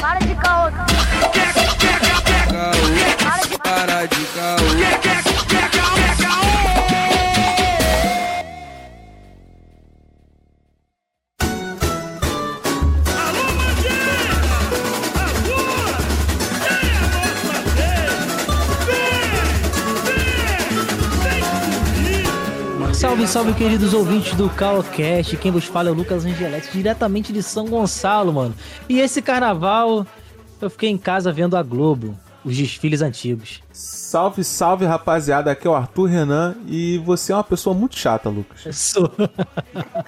Para de caô. Para de Para de caô. Queridos ouvintes do Calcast. Quem vos fala é o Lucas Angeletti, diretamente de São Gonçalo, mano. E esse carnaval, eu fiquei em casa vendo a Globo, os desfiles antigos. Salve, salve, rapaziada. Aqui é o Arthur Renan e você é uma pessoa muito chata, Lucas. Eu sou.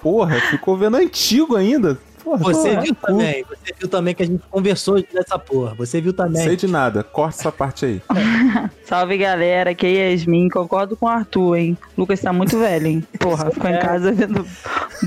Porra, ficou vendo antigo ainda. Porra, Você porra, viu cu. também, você viu também que a gente conversou dessa porra. Você viu também. Sei de nada. Corta essa parte aí. Salve galera, aqui é Yasmin, concordo com o Arthur, hein? Lucas tá muito velho, hein? Porra, ficou em casa vendo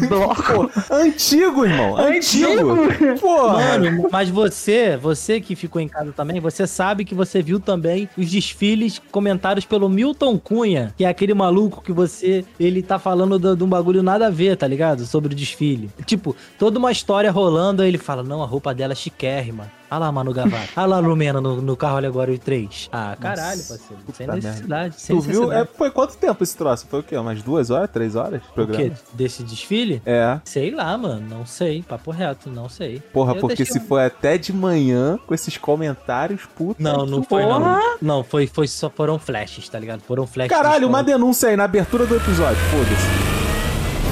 bloco. Antigo, irmão. Antigo. Porra. Mano, mas você, você que ficou em casa também, você sabe que você viu também os desfiles comentados pelo Milton Cunha, que é aquele maluco que você, ele tá falando do- de um bagulho nada a ver, tá ligado? Sobre o desfile. Tipo, toda uma história rolando, aí ele fala, não, a roupa dela é chiquérrima. Olha lá, Manu Gavassi. Olha lá Lumena no, no carro alegório 3. Ah, caralho, parceiro. Sem necessidade, sem Tu viu? É, necessidade. foi quanto tempo esse troço? Foi o quê? Umas duas horas? Três horas? O Programa? quê? Desse desfile? É. Sei lá, mano. Não sei. Papo reto, não sei. Porra, Eu porque se um- foi até de manhã com esses comentários, puta. Não, não foi não. Porra! Não, foi, foi só foram flashes, tá ligado? Foram flashes. Caralho, uma de denúncia aí na abertura do episódio. Foda-se.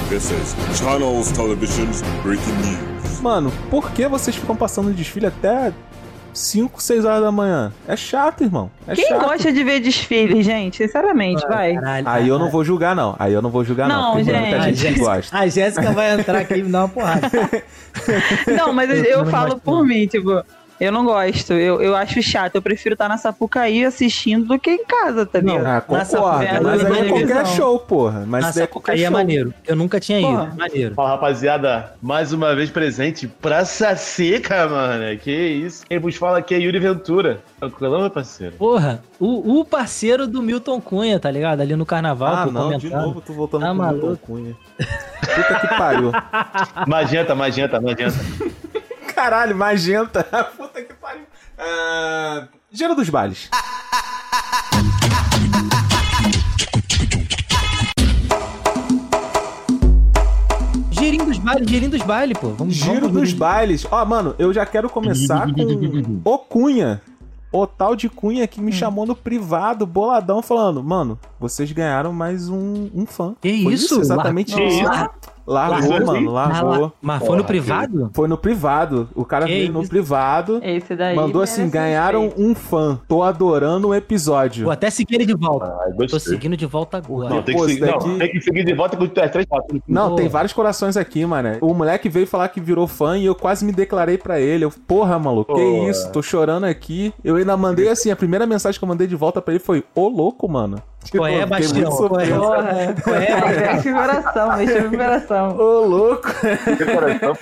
This is Channels Television's breaking news. Mano, por que vocês ficam passando desfile até 5, 6 horas da manhã? É chato, irmão. É Quem chato. gosta de ver desfile, gente? Sinceramente, vai. Caralho. Aí eu não vou julgar, não. Aí eu não vou julgar, não. Não, tem muita gente. gente que gosta. A Jéssica vai entrar aqui e me dar uma porrada. Não, mas eu, Eu falo por mim, tipo, eu não gosto. Eu, eu acho chato. Eu prefiro estar na Sapucaí assistindo do que em casa, tá Não. ligado? Ah, concordo. porra, Mas aí é qualquer show, porra. Mas Na é Sapucaí é show. maneiro. Eu nunca tinha ido. Porra. É maneiro. Fala rapaziada, mais uma vez presente, Praça Seca, mano. Que isso? Quem vos fala aqui é Yuri Ventura. Tranquilão, meu parceiro? Porra, o, o parceiro do Milton Cunha, tá ligado? Ali no carnaval, Ah, não, de novo, tô voltando Tá pro Milton. Cunha. Puta que pariu. Magenta, magenta, magenta. Caralho, magenta. Puta que pariu. Ah, Giro dos bailes. Girinho dos bailes, girinho dos bailes, pô. Vamos, Giro vamos, dos bailes. Ó, mano, eu já quero começar com o Cunha. O tal de Cunha que Hum. me chamou no privado, boladão, falando: Mano, vocês ganharam mais um, um fã. Que Foi isso? Exatamente isso. isso? Largou, Largou, mano, largou. Mas foi Porra, no privado? Foi no privado. O cara Que veio no isso? privado. Esse daí. Mandou assim: ganharam respeito. um fã. Tô adorando o episódio. Vou até seguir ele de volta. Ah, Tô gostei. seguindo de volta agora. Não, tem que, Pô, seguir, isso não, daqui- tem que seguir de volta com as três fotos. Não, Pô. tem vários corações aqui, mano. O moleque veio falar que virou fã e eu quase me declarei pra ele. Eu, porra, maluco, que isso? Tô chorando aqui. Eu ainda mandei assim, a primeira mensagem que eu mandei de volta pra ele foi: Ô louco, mano. Qual é, Bastião? surpreso. Porra. Qual é? Mexe o coração, mexe o coração. Ô louco.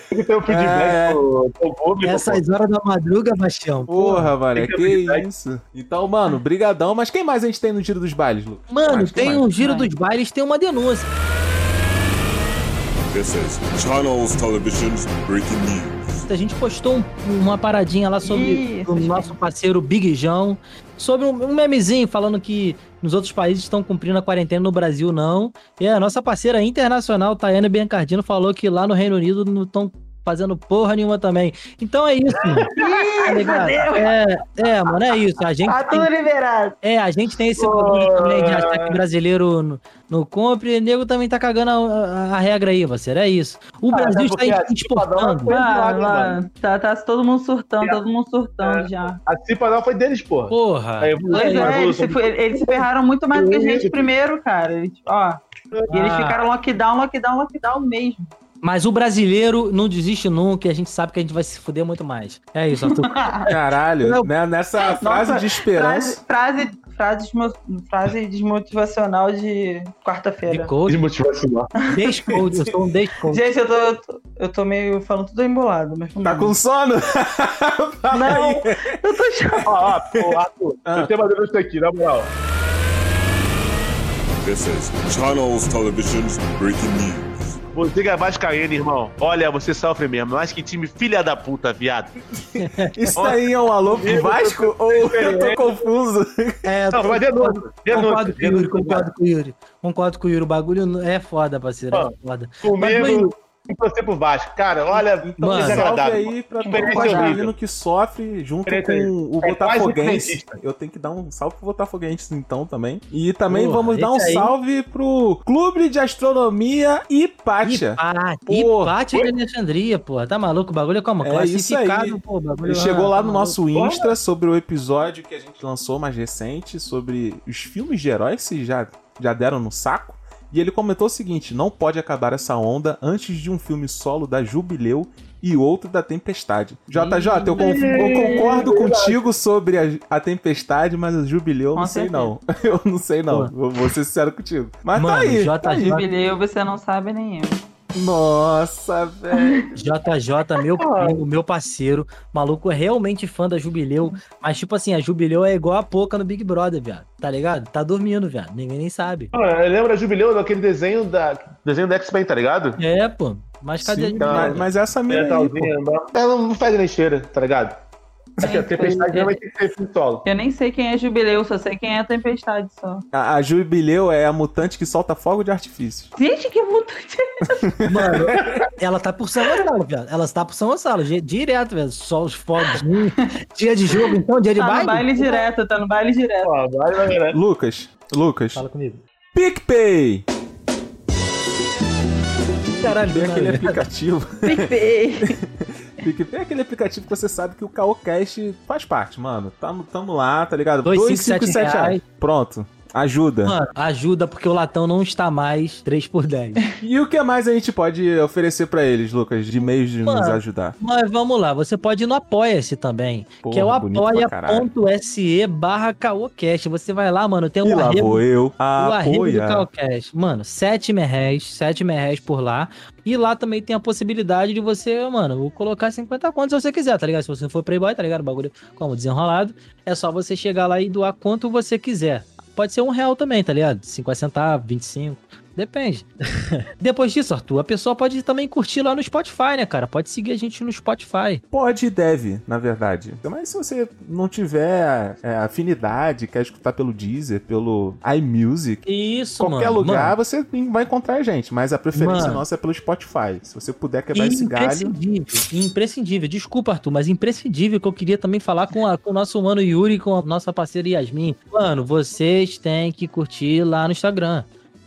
Tem que ter um feedback É. pro, público. Essas horas da madruga, Bastião. Porra, mano, que isso. Então, mano, brigadão. Mas quem mais a gente tem no Giro dos Bailes, Lucas? Mano, tem um giro dos bailes, tem uma denúncia. This is Channels Television's breaking news. A gente postou um- uma paradinha lá sobre Isso, o nosso parceiro Big João, sobre um, memezinho falando que nos outros países estão cumprindo a quarentena, no Brasil não. E a nossa parceira internacional, Tayane Biancardino, falou que lá no Reino Unido não estão fazendo porra nenhuma também. Então é isso, mano. Tá? É, é, mano, é isso. A gente Tá tem- tudo liberado. É, a gente tem esse bagulho também de achar que brasileiro no, no compre, e nego também tá cagando a, a- a regra aí, você. É isso. O Ah, Brasil está exportando. Milagre, mano, tá, tá todo mundo surtando, todo mundo surtando É. já. A Cipanal foi deles, porra. Porra. Pois é, eles se, eles se ferraram muito mais do que a gente primeiro, cara. Eles, ó, e eles Ah. ficaram lockdown, lockdown, lockdown mesmo. Mas o brasileiro não desiste nunca e a gente sabe que a gente vai se fuder muito mais. É isso, Arthur. Caralho, Não. né, nessa frase Nossa, de esperança. Frase, frase, frase, desmo- frase desmotivacional de De quarta-feira. coach, Desmotivacional. descoach, eu sou um descoach. Gente, eu tô, eu tô, eu tô meio falando tudo embolado, mas Tá com sono? Não, eu tô chorando. Ó, ó, Arthur, Ah. eu tenho uma denúncia aqui, na moral. This is Channels Television's breaking news. Você que é vascaíno, irmão. Olha, você sofre mesmo. Mas que time filha da puta, viado. Isso daí é um alô pro Vasco ou eu tô confuso? É, Não, mas denúncia. concordo Denúncia. com o Yuri, concordo com o Yuri. Concordo com o Yuri. O bagulho é foda, parceiro. É foda. Mas, Comigo, e torcer pro Vasco. Cara, olha, Então, Mano, salve desagradável. aí pra todo vascaíno que sofre junto com o É Botafoguense. Eu tenho que dar um salve pro Botafoguense então também. E também Porra, vamos dar um aí- salve pro Clube de Astronomia Hipátia. Hipátia, de Alexandria, porra. Tá maluco? O bagulho é como? É isso aí. Classificado, pô. o Bagulho, Ele ah, chegou lá tá no maluco. nosso Insta sobre o episódio que a gente lançou mais recente, sobre os filmes de heróis que já, já deram no saco. E ele comentou o seguinte: não pode acabar essa onda antes de um filme solo da Jubileu e outro da Tempestade. JJ, eu, conf- eu concordo contigo sobre a, a Tempestade, mas a Jubileu eu não sei não. Eu não sei não. Vou, vou ser sincero contigo. Mas Mano, tá aí. JJ tá aí. Jubileu, você não sabe nem eu. Nossa, velho. JJ, meu primo, meu parceiro, maluco é realmente fã da Jubileu, mas tipo assim, a Jubileu é igual a Poca no Big Brother, viado, tá ligado? Tá dormindo, viado, ninguém nem sabe. Lembro a Jubileu daquele desenho da desenho da X-Men, tá ligado? É, pô, mas cadê a Sim, Jubileu? mas, mas essa mina aí, pô. Metalzinho, não- Ela não faz nem cheira, tá ligado? Aqui, a Tempestade realmente tem que ser filme solo. Eu nem sei quem é Jubileu, só sei quem é a Tempestade só. A, a Jubileu é a mutante que solta fogo de artifício. Gente, que mutante. Mano, ela tá por São Gonçalo, viado, ela tá por São Gonçalo, di- direto, velho, só os fogos, hum, dia de jogo então, dia de Tá baile? no baile direto, tá no baile direto. Ó, vai, vai, vai. Lucas, Lucas, Fala comigo. PicPay! Caralho, Tem aquele nada. aplicativo. PicPay. PicPay é aquele aplicativo que você sabe que o Caocast faz parte, mano. Tamo, tamo lá, tá ligado? Dois, Dois, cinco, cinco, sete sete reais. Pronto. Ajuda. Mano, ajuda porque o latão não está mais 3 por 10. E o que mais a gente pode oferecer pra eles, Lucas, de meios de nos Mano, ajudar? Mas vamos lá, você pode ir no Apoia-se também, Porra, que é o apoia.se barra caocast. Você vai lá, mano, tem E um lá arrego, vou eu o arrego do. Caocast. Mano, 7 reais, 7 reais por lá. E lá também tem a possibilidade de você, mano, colocar 50 contos se você quiser, tá ligado? Se você for playboy, tá ligado? O bagulho como desenrolado. É só você chegar lá e doar quanto você quiser. Pode ser um real também, tá ligado? 50 centavos, 25. Depende. Depois disso, Arthur, a pessoa pode também curtir lá no Spotify, né, cara? Pode seguir a gente no Spotify. Pode e deve, na verdade. Mas se você não tiver é, afinidade, quer escutar pelo Deezer, pelo iMusic, Isso, qualquer mano. lugar Mano, você vai encontrar a gente. Mas a preferência Mano. nossa é pelo Spotify. Se você puder quebrar esse galho. imprescindível, imprescindível. Desculpa, Arthur, mas imprescindível que eu queria também falar com, a- com o nosso mano Yuri com a nossa parceira Yasmin. Mano, vocês têm que curtir lá no Instagram.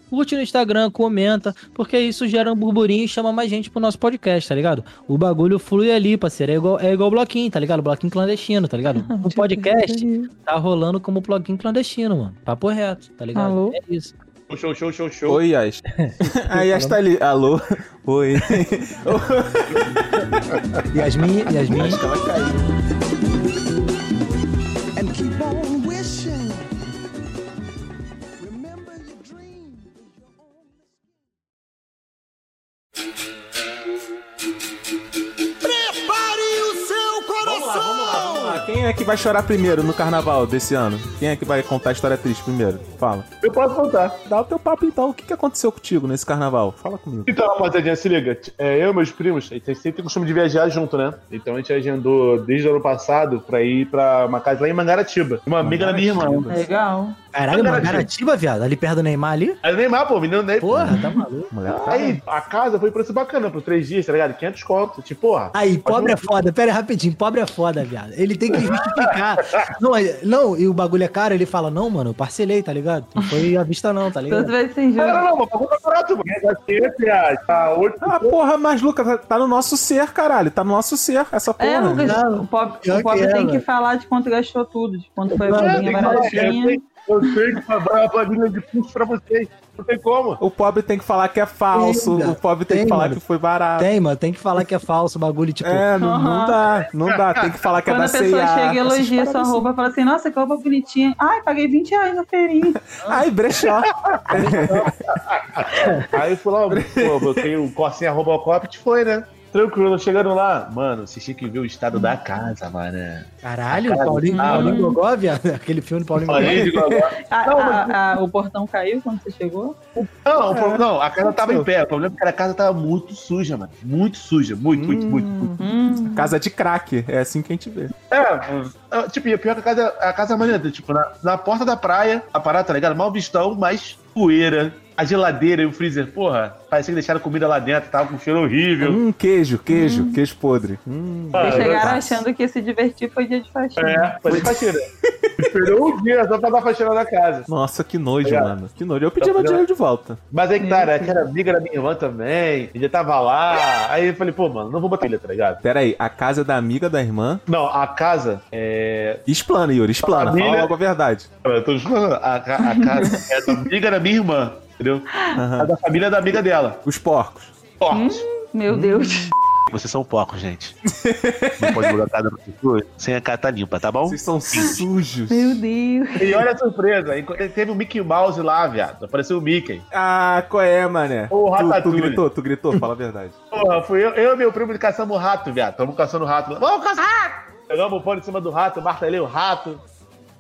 Curte no Instagram, comenta, porque isso gera um burburinho e chama mais gente pro nosso podcast, tá ligado? O bagulho flui ali, parceiro. É igual, é igual bloquinho, tá ligado? Bloquinho clandestino, tá ligado? O podcast tá rolando como bloquinho clandestino, mano. Papo reto, tá ligado? Alô? É isso. Show, show, show, show. Oi, Yas. A Yas tá ali. Alô? Oi. Yasmin, Yasmin. Acho que ela caiu. Vai chorar primeiro no carnaval desse ano? Quem é que vai contar a história triste primeiro? Fala. Eu posso contar. Dá o teu papo então. O que, que aconteceu contigo nesse carnaval? Fala comigo. Então, rapaziadinha, se liga. É, eu e meus primos, a gente sempre tem costume de viajar junto, né? Então a gente agendou desde o ano passado pra ir pra uma casa lá em Mangaratiba. Uma amiga da minha irmã. Legal. Caralho, Mangaratiba. Mangaratiba, viado. Ali perto do Neymar ali? Aí o Neymar, pô, menino Ney. Porra, tá maluco. Moleque, tá Aí, a casa foi preço bacana, por três dias, tá ligado? 500 conto. Tipo, porra. Aí, pobre é foda. Pera aí, rapidinho. Pobre é foda, viado. Ele tem que justificar. não, não, e o bagulho é caro, ele fala, não, mano, eu parcelei, tá ligado? Não foi à vista não, tá ligado? você vai sem Não, não, juros. não, mas pagou mais barato, mano. É 500 reais. Tá 8 Ah, porra, mas Lucas, tá, tá no nosso ser, caralho. Tá no nosso ser, essa porra. É, Lucas, o pobre, o pobre que é, tem que falar de quanto gastou tudo, de quanto foi a tem falar, baratinha. Eu sei que vai a planilha de custo pra vocês. Não tem como. O pobre tem que falar que é falso. O pobre tem, tem, que falar mano. que foi barato. Tem, mano, tem que falar que é falso o bagulho, tipo. É, não, não Aham. dá. Não dá. Tem que falar que Quando é a da pessoa C&A, chega e elogia sua assim. roupa, fala assim, nossa, que roupa bonitinha. Ai, paguei 20 reais na feirinha. Ai, brechó. Aí eu fui lá, pô, botei o Corsinha Robocop foi, né? Tranquilo, chegando lá. Mano, vocês tinham que ver o estado da casa, mano. Caralho, Cara, Paulinho, ah, Paulinho Gogó, viado. Aquele filme do Paulinho de Gogó. A- Não, a- a- o portão caiu quando você chegou? Não, o pro- não, a casa tava em pé. O problema é que a casa tava muito suja, mano. Muito suja. Muito, muito, muito, muito. Hum, Casa de crack, é assim que a gente vê. É, é, tipo, e pior que a casa, a casa é maneira. Tipo, na, na porta da praia, a parada, tá ligado? Mal vistão, mas poeira. A geladeira e o freezer, porra, parecia que deixaram comida lá dentro, tava com um cheiro horrível. Hum, queijo, queijo, queijo podre. Hum. Ah, Vocês chegaram achando que se divertir foi dia de faxina. É, foi faxina. Esperou um dia só pra dar faxina na casa. Nossa, que nojo, mano. Que nojo. Eu pedi meu dinheiro de volta. Mas aí que tá, né? Que era amiga da minha irmã também. Ele tava lá. Aí eu falei, pô, mano, não vou botar ele, tá ligado? Pera aí, a casa da amiga da irmã. Não, a casa é. Explana, Yuri, explana. Família- Fala logo a verdade. Eu tô falando, a, a casa é da amiga da minha irmã, entendeu? Aham. A da família da amiga dela. Os porcos. Porcos. Meu Deus. Vocês são porcos, gente. Não pode mudar a casa da pessoa sem a casa tá limpa, tá bom? Vocês são sujos. Meu Deus. E olha a surpresa, teve o Mickey Mouse lá, viado. Apareceu o Mickey. Ah, qual é, mané? Ô, tu, tu Ratatouille. gritou, tu gritou, fala a verdade. Porra, fui eu, eu e meu primo caçamos o rato, viado. Tamo caçando o rato. Vamos caçar rato! Pegamos o pano em cima do rato, martelei o rato.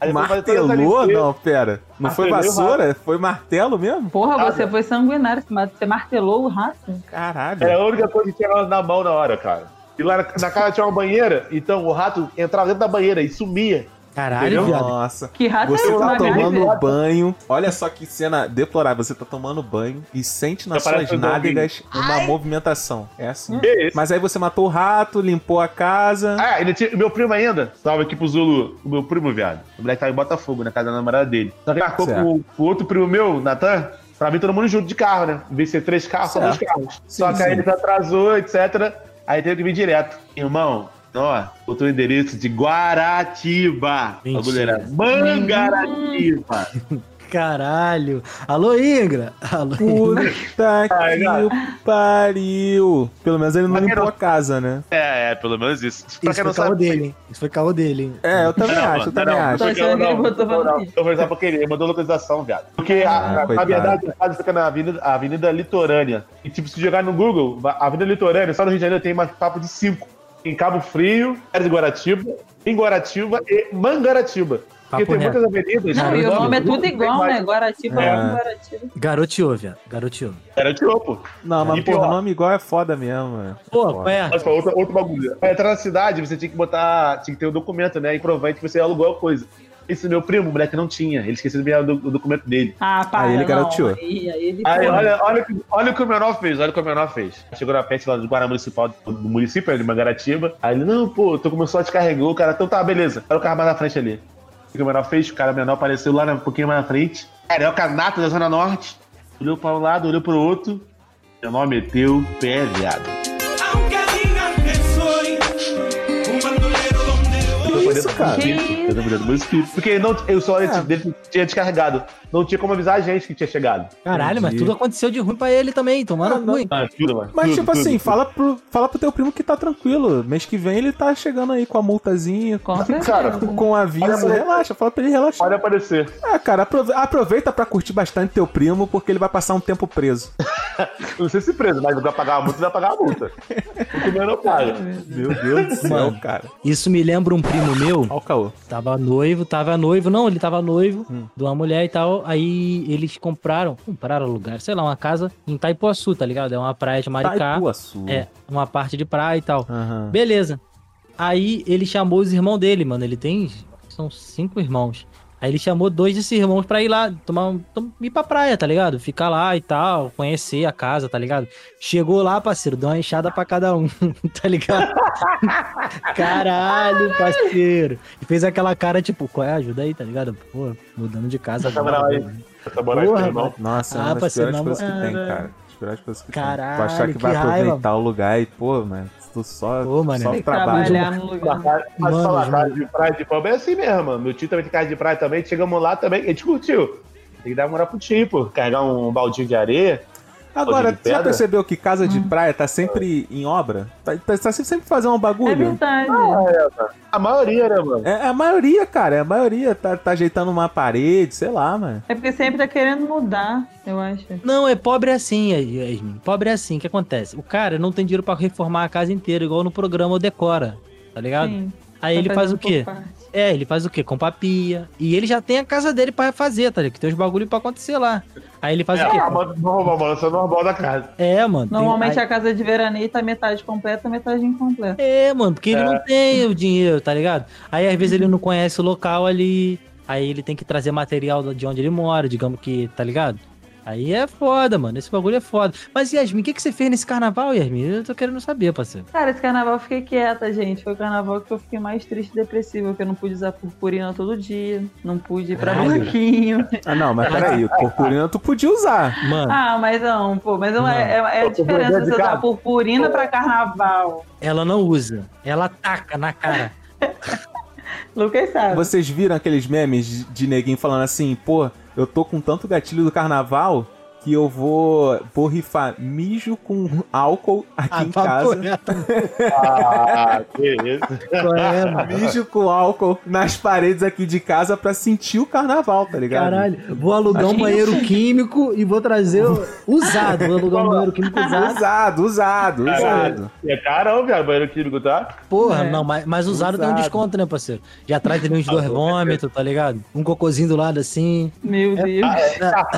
Aí Martelou? Não, pera. Não foi Martelei vassoura? Foi martelo mesmo? Porra, Nada. você foi sanguinário. Você martelou o rato? Caralho. Era a única coisa que tinha na- na mão na hora, cara. E lá na, na casa tinha uma banheira, então o rato entrava dentro da banheira e sumia. Caralho, viado. Nossa. Que rato Você é tá uma tomando banho. Olha só que cena deplorável. Você tá tomando banho e sente nas Já suas nádegas uma movimentação. É assim. Isso? Mas aí você matou o rato, limpou a casa. Ah, ainda tinha, meu primo ainda, salve aqui pro Zulu, o meu primo, viado. O moleque tava em Botafogo, na casa da namorada dele. Só que marcou com, com outro primo meu, Natan, pra vir todo mundo junto de carro, né? Em vez de ser três carros, só dois carros. Sim, Só que sim. aí ele se atrasou, etc. Aí teve que vir direto. Irmão, ó, botou o endereço de Guaratiba. Mentira. bagulho era Mangaratiba. Caralho. Alô, Ingra. Alô, Ingra. Puta que pariu. Pelo menos ele não limpou não- a casa, né? é, é, pelo menos isso. Pra Isso foi caô sabe. dele, hein? Isso foi caô dele, hein? É, eu também Não, acho, eu não, também não, acho. Não, não, não. Eu vou porque ele mandou localização, viado. Porque, a- Ah, a- na verdade, a casa fica na avenida, a avenida Litorânea. E, tipo, se jogar no Google, a Avenida Litorânea, só no Rio de Janeiro tem mais papo de cinco. Em Cabo Frio, de Guaratiba, em Guaratiba e Mangaratiba. Porque Papo tem reto. muitas avenidas. Não, e o nome é tudo igual, né? Guaratiba É. Guaratiba. Garoteou, viado. Garoteou. Era tirou, pô. Não, mas pior. nome igual é foda mesmo, mano. Pô, Foda. é? Mas foi outro, outro bagulho. Pra entrar na cidade, você tinha que botar. Tinha que ter um documento, né? E provavelmente você alugou a coisa. Esse meu primo, o moleque, não tinha. Ele esqueceu de do- o documento dele. Ah, para, Aí ele não. garoteou. Aí, aí ele, Aí, olha, olha, o que- olha o que o menor fez, olha o que o menor fez. Chegou na peste lá do Guará Municipal do do município, de Mangaratiba. Aí ele, não, pô, tu começou a descarregar o cara. Então tá, beleza. Olha o carro mais na frente ali. O que o menor fez? O cara menor apareceu lá né, um pouquinho mais na frente. Carioca nato da Zona Norte. Olhou para um lado, olhou pro outro. O menor meteu o pé, viado. Isso, cara? Que Eu tô dentro do meu espírito. Porque não, eu só É. dele tinha descarregado. Não tinha como avisar a gente que tinha chegado. Caralho, mas tudo aconteceu de ruim pra ele também, tomando Ah, ruim. Ah, tudo, mano. Mas, Tudo, tipo tudo, assim, tudo. fala pro, fala pro teu primo que tá tranquilo. Mês que vem ele tá chegando aí com a multazinha, com. Cara, com aviso. Relaxa, fala pra ele relaxar. Pode aparecer. Ah, cara, aprove- aproveita pra curtir bastante teu primo, porque ele vai passar um tempo preso. Não sei se preso, mas vai pagar a multa, vai pagar a multa. O primeiro não paga. Meu Deus do céu, Mano. cara. Isso me lembra um primo meu, Olha o caô. tava noivo, tava noivo, não, ele tava noivo Hum. de uma mulher e tal. Aí eles compraram, compraram lugar, sei lá, uma casa em Taipuaçu, tá ligado? É uma praia de Maricá. Taipuaçu. É, uma parte de praia e tal. Aham. Beleza. Aí ele chamou os irmãos dele, mano. Ele tem. São cinco irmãos. Aí ele chamou dois desses irmãos pra ir lá, tomar um, ir pra praia, tá ligado? Ficar lá e tal, conhecer a casa, tá ligado? Chegou lá, parceiro, deu uma enxada pra cada um, tá ligado? Caralho, parceiro. E fez aquela cara, tipo, qual é? Ajuda aí, tá ligado? Pô, mudando de casa Essa agora. moral aí. Essa moral. Nossa, é Ah, uma das parceiro, piores coisas que tem, cara. As piores coisas que tem. Caralho, Tu achar que, que vai raiva. aproveitar o lugar e, pô, mano, tu só, Pô, mano, só que trabalha. Mas falar, casa de praia de pub é assim mesmo, mano. Meu tio também tem casa de praia também. Chegamos lá também, a gente curtiu. Tem que dar moral pro tio, pô. Carregar um baldinho de areia. Agora, você já percebeu que casa Hum. de praia tá sempre em obra? Tá, tá, tá sempre fazendo um É bagulho? verdade. A maioria, né, mano? É, é a maioria, cara. É a maioria. Tá, tá ajeitando uma parede, sei lá, mano. É porque sempre tá querendo mudar, eu acho. Não, é pobre assim, Yasmin. Pobre é assim. O que acontece? O cara não tem dinheiro pra reformar a casa inteira, igual no programa o Decora. Tá ligado? Sim. Aí Tá ele faz o quê? parte. É, ele faz o quê? Compra pia. E ele já tem a casa dele pra fazer, tá ligado? Que tem os bagulho pra acontecer lá. Aí ele faz É, o quê? a balança normal da casa. É, mano. tem- Normalmente aí- a casa de veraneio tá metade completa, metade incompleta. É, mano, porque ele É. não tem o dinheiro, tá ligado? Aí às vezes ele não conhece o local ali. Aí ele tem que trazer material de onde ele mora, digamos que, tá ligado? Aí é foda, mano. Esse bagulho é foda. Mas Yasmin, o que, que você fez nesse carnaval, Yasmin? Eu tô querendo saber, parceiro. Cara, esse carnaval eu fiquei quieta, gente. Foi o carnaval que eu fiquei mais triste e depressiva, que eu não pude usar purpurina todo dia, não pude ir pra Caralho. bloquinho. Ah, não, mas peraí. Purpurina tu podia usar. Mano, Ah, mas não, pô, mas não é, é, é a diferença purpurina você usar purpurina pra carnaval. ela não usa. Ela taca na cara. Lucas sabe. Vocês viram aqueles memes de neguinho falando assim, pô, eu tô com tanto gatilho do carnaval que eu vou, vou rifar mijo com álcool aqui em papo casa. Ah, que isso. é? Mijo com álcool nas paredes aqui de casa pra sentir o carnaval, tá ligado? Caralho, vou alugar um banheiro químico e vou trazer o- usado. Vou alugar um banheiro químico usado. Usado, usado, usado. É carão, viado, banheiro químico, tá? Porra, É. não, mas, mas usado, tem um Usado. desconto, né, parceiro? Já traz ali uns dois vômitos, tá ligado? Um cocôzinho do lado assim. Meu Deus.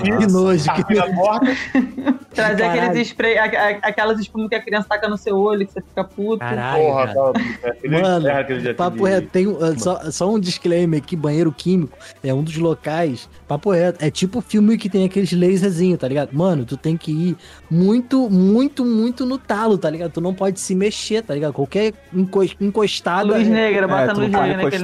Que nojo, que nojo. Morta. Trazer caralho. aqueles spray, a- a- aquelas espumas que a criança taca no seu olho, que você fica puto. Caralho, Porra, cara. tá. É, aquele- Mano, é, papo reto, tem uh, só, só um disclaimer aqui, banheiro químico é um dos locais, papo reto, é tipo filme que tem aqueles laserzinhos, tá ligado? Mano, tu tem que ir muito, muito, muito no talo, tá ligado? Tu não pode se mexer, tá ligado? Qualquer encos- encostada... Luz é- negra, É, bota tu luz não negra naquele.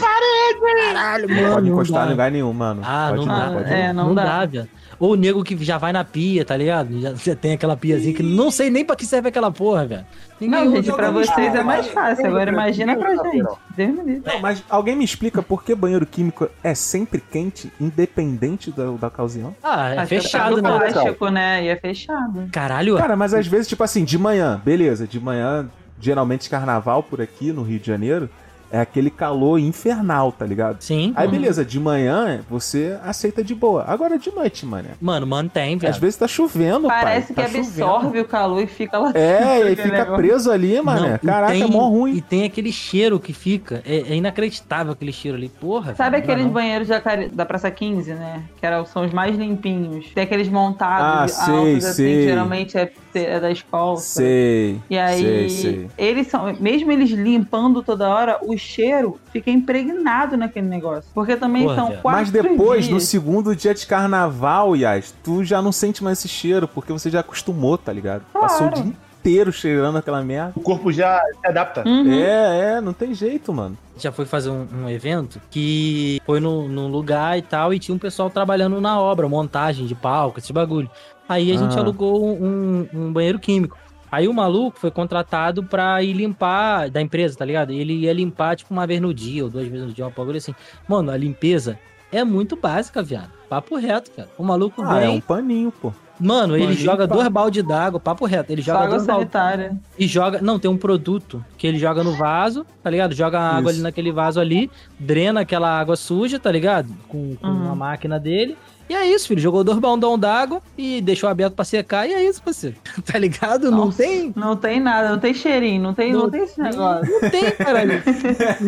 Caralho, Não mano, pode não encostar em lugar nenhum, mano. Ah, pode não dá. pode É, não não dá. dá. Ou o nego que já vai na pia, tá ligado? Já, já tem aquela piazinha que não sei nem pra que serve aquela porra, velho. Ninguém Não, gente, pra vocês é mais fácil. Agora imagina pra gente. Deus me livre. Não, mas alguém me explica por que banheiro químico é sempre quente, independente da, da ocasião? Ah, é é fechado, né? plástico, né? E é fechado. Caralho, Cara, mas às vezes, tipo assim, de manhã, beleza, de manhã, geralmente carnaval por aqui no Rio de Janeiro, é aquele calor infernal, tá ligado? sim. Aí beleza, de manhã você aceita de boa. Agora de noite, mano. Mano, mantém, velho. Às vezes tá chovendo, Parece pai. que tá absorve chovendo. o calor e fica lá. É, e fica negócio. preso ali, mano. Caraca, tem- é mó ruim. E tem aquele cheiro que fica. É, é inacreditável aquele cheiro ali. Porra. Sabe dá aqueles não. banheiros da, da Praça 15, né? Que eram, são os mais limpinhos. Tem aqueles montados Ah, sei, altos, assim, sei. que geralmente é, é da escola. Sei. E aí, sei, sei. eles são, mesmo eles limpando toda hora, o cheiro fica impregnado naquele negócio. Porque também Porra, são quatro Mas depois, no dias. segundo dia de carnaval, Yas, tu já não sente mais esse cheiro, porque você já acostumou, tá ligado? Passou o Claro. dia inteiro cheirando aquela merda. O corpo já se adapta. Uhum. É, é, não tem jeito, mano. Já foi fazer um, um evento que foi no- num lugar e tal, e tinha um pessoal trabalhando na obra, montagem de palco, esse bagulho. Aí a gente Ah. alugou um, um banheiro químico. Aí o maluco foi contratado pra ir limpar da empresa, tá ligado? Ele ia limpar, tipo, uma vez no dia, ou duas vezes no dia, uma bagulho assim. Mano, a limpeza é muito básica, viado. Papo reto, cara. O maluco Ah, é vem. um paninho, pô. Mano, ele Paninho joga dois balde d'água, papo reto. Ele joga água dois balde sanitária. e joga. Não, tem um produto que ele joga no vaso, tá ligado? Joga a água Isso. ali naquele vaso ali, drena aquela água suja, tá ligado? Com, com Uhum. a máquina dele. E é isso, filho. Jogou dois baldão d'água e deixou aberto pra secar. E é isso, parceiro. tá ligado? Não Nossa. tem. Não tem nada, não tem cheirinho, não tem, não, Não tem esse negócio. Não tem, caralho.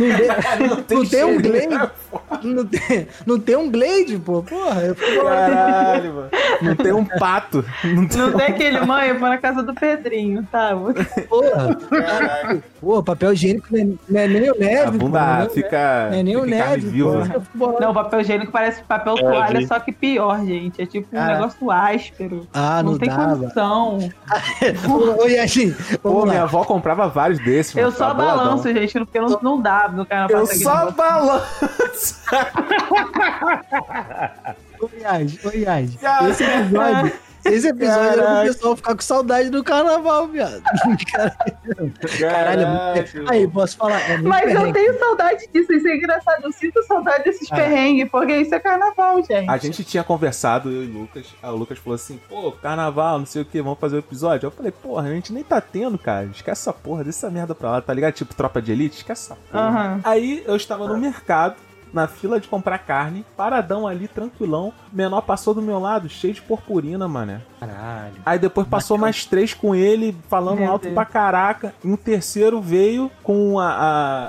Não, tem- não tem um glade. Não tem, não tem um glade, pô. Porra, eu fico Caralho, mano. Não tem um pato. Não tem Não tem aquele mãe, eu vou na casa do Pedrinho, tá? porra. Pô, papel higiênico não é, não é nem o neve. A pô, bunda não é- fica. Não é nem o neve, fico bolado. Não, papel higiênico parece papel É, toalha, só que pior, gente. É tipo um Cara. negócio áspero. Ah, não, não, tem velho. condição. Ô, Yashin, Pô, minha avó comprava vários desses. Eu só tá boladão. balanço, gente, porque não, não dá no carnaval. Eu só balanço. Ô, Yas, ô, Yas. Cara. Esse episódio, Esse episódio era pro Caraca. pessoal ficar com saudade do carnaval, viado. Caralho, é muito... Aí, posso falar? É Mas eu perrengue. tenho saudade disso, isso é engraçado. Eu sinto saudade desses Ah. perrengues, porque isso é carnaval, gente. A gente tinha conversado, eu e o Lucas. Aí o Lucas falou assim: pô, carnaval, não sei o que, vamos fazer o episódio. Eu falei: porra, a gente nem tá tendo, cara. Esquece essa porra, deixa essa merda pra lá, tá ligado? Tipo, tropa de elite, esquece essa porra. Aham. Aí eu estava no mercado, na fila de comprar carne, paradão ali, tranquilão. Menor passou do meu lado, cheio de purpurina, mané. Caralho. Aí depois passou mais três com ele, falando Meu alto Deus. pra caraca. E um terceiro veio com a,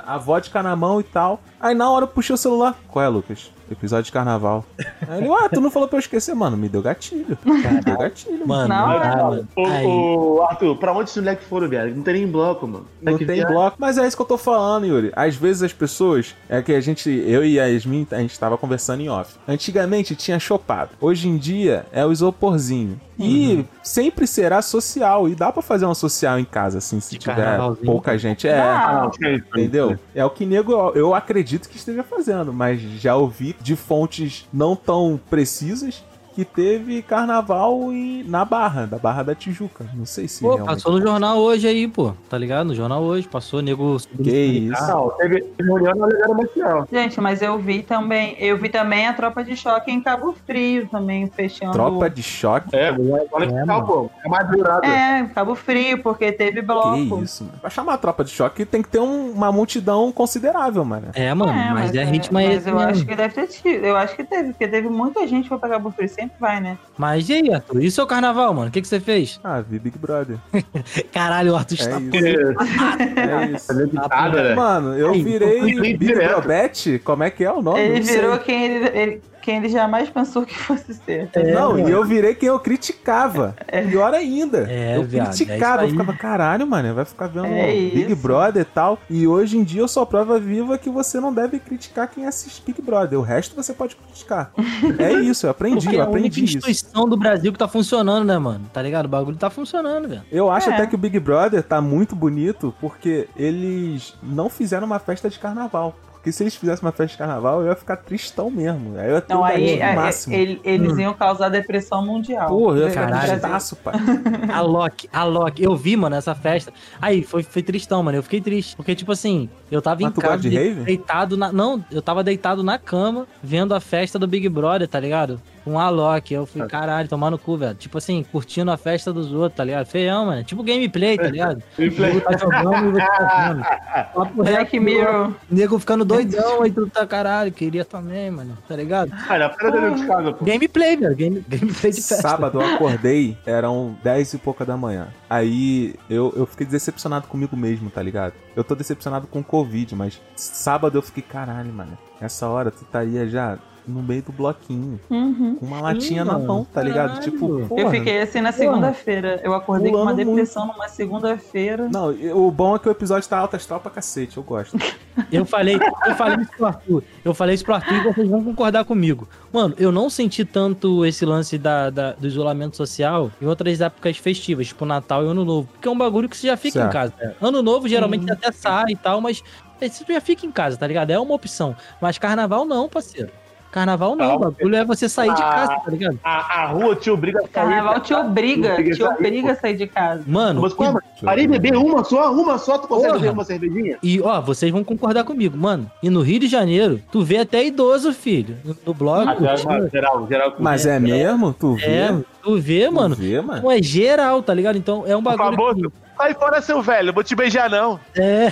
a, a vodka na mão e tal. Aí na hora eu puxei o celular. Qual é, Lucas? Episódio de carnaval. Aí ele, ué, tu não falou pra eu esquecer, mano. Me deu gatilho. Me deu gatilho. Mano, Não, não, é. mano. Ô, Aí, ô, Arthur, pra onde esses moleques foram, viado? Não tem nem bloco, mano. Não que tem bloco. Mas é isso que eu tô falando, Yuri. Às vezes as pessoas. É que a gente. Eu e a Yasmin, a gente tava conversando em off. Antigamente tinha chopado. Hoje em dia é o isoporzinho. E sempre será social. E dá pra fazer uma social em casa, assim, se De tiver pouca gente. É. Ah, sim. Entendeu? É o que nego, eu acredito que esteja fazendo, mas já ouvi de fontes não tão precisas que teve carnaval em, na Barra, da Barra da Tijuca. Não sei se Pô, realmente. passou no jornal hoje aí, pô. Tá ligado? No jornal hoje. Passou, nego. Que isso. Não, teve reunião na Liga Marcial. Gente, mas eu vi também, eu vi também a tropa de choque em Cabo Frio também, fechando. Tropa de choque. É, mas olha que É, tal, mano. pô. É mais durado. É, Cabo Frio, porque teve bloco. Que isso, mano. Pra chamar a tropa de choque tem que ter um- uma multidão considerável, mano. É, mano, É, mas, é ritmo é mas esse eu mesmo. acho que deve ter tido. Eu acho que teve, porque teve muita gente que foi pra Cabo Frio, sempre vai, né? Mas e aí, Arthur? E o seu carnaval, mano? O que, que você fez? Ah, vi Big Brother. Caralho, o Arthur está isso. É, É isso. pitada, né? Mano, eu virei Big. Brobete? Como é que é o nome? ele virou quem ele, ele- quem ele jamais pensou que fosse ser. Não, mano. e eu virei quem eu criticava. Pior ainda. É, eu viado, é criticava, eu ficava, caralho, mano, vai ficar vendo É Big isso. Brother e tal. E hoje em dia eu sou a prova viva que você não deve criticar quem assiste Big Brother. O resto você pode criticar. é isso, eu aprendi, Porque é eu a única aprendi isso. instituição do Brasil que tá funcionando, né, mano? Tá ligado? O bagulho tá funcionando, velho. Eu acho É. até que o Big Brother tá muito bonito porque eles não fizeram uma festa de carnaval. Porque se eles fizessem uma festa de carnaval, eu ia ficar tristão mesmo. Aí eu ia ter Então um aí gatilho é, máximo. ele- eles iam causar depressão mundial. Porra, eu ia ficar Caralho. tristaço, pai. A Loki, a Loki. Eu vi, mano, essa festa. Aí, foi, foi tristão, mano. Eu fiquei triste. Porque, tipo assim, eu tava Mas em casa de deitado na. Não, eu tava deitado na cama, vendo a festa do Big Brother, tá ligado? Com a Loki. Eu fui, caralho, tomar no cu, velho. Tipo assim, curtindo a festa dos outros, tá ligado? Feião, mano. Tipo gameplay, tá ligado? O nego tá jogando e você tá reto, Black Mirror. Nego ficando doidão, aí tu tá caralho, queria também, mano, tá ligado? Olha, para dentro de casa, pô. Gameplay, velho, game, gameplay de festa. Sábado eu acordei, eram 10 e pouca da manhã. Aí eu, eu fiquei decepcionado comigo mesmo, tá ligado? Eu tô decepcionado com o Covid, mas sábado eu fiquei, caralho, mano. Essa hora tu estaria já no meio do bloquinho, Uhum. com uma latinha na mão, tá ligado? caralho. Tipo, porra. Eu fiquei assim na segunda-feira. Eu acordei com uma depressão numa segunda-feira. Não, o bom é que o episódio tá alto astral pra cacete, eu gosto. Eu falei, eu falei isso pro Arthur. Eu falei isso pro Arthur e vocês vão concordar comigo. Mano, eu não senti tanto esse lance da, da- do isolamento social em outras épocas festivas, tipo Natal e Ano Novo. Porque é um bagulho que você já fica Certo. em casa. né? Ano Novo, geralmente, você até sai e tal, mas você já fica em casa, tá ligado? É uma opção. Mas carnaval não, parceiro. Carnaval não, o bagulho é você sair de casa, tá ligado? A, a rua te obriga a sair. Carnaval te obriga, Obriga a te obriga a sair de casa. Mano, Mas como? Parei ver. beber uma só, uma só, tu consegue beber uma cervejinha? E, ó, vocês vão concordar comigo, mano. E no Rio de Janeiro, tu vê até idoso, filho. No, no bloco. Ah, geral, geral, geral. Mas é mesmo? Tu vê? é, tu vê, Tu mano. vê, mano? Não é geral, tá ligado? Então é um Por bagulho. favor, que- sai fora, seu velho, vou te beijar, não. É,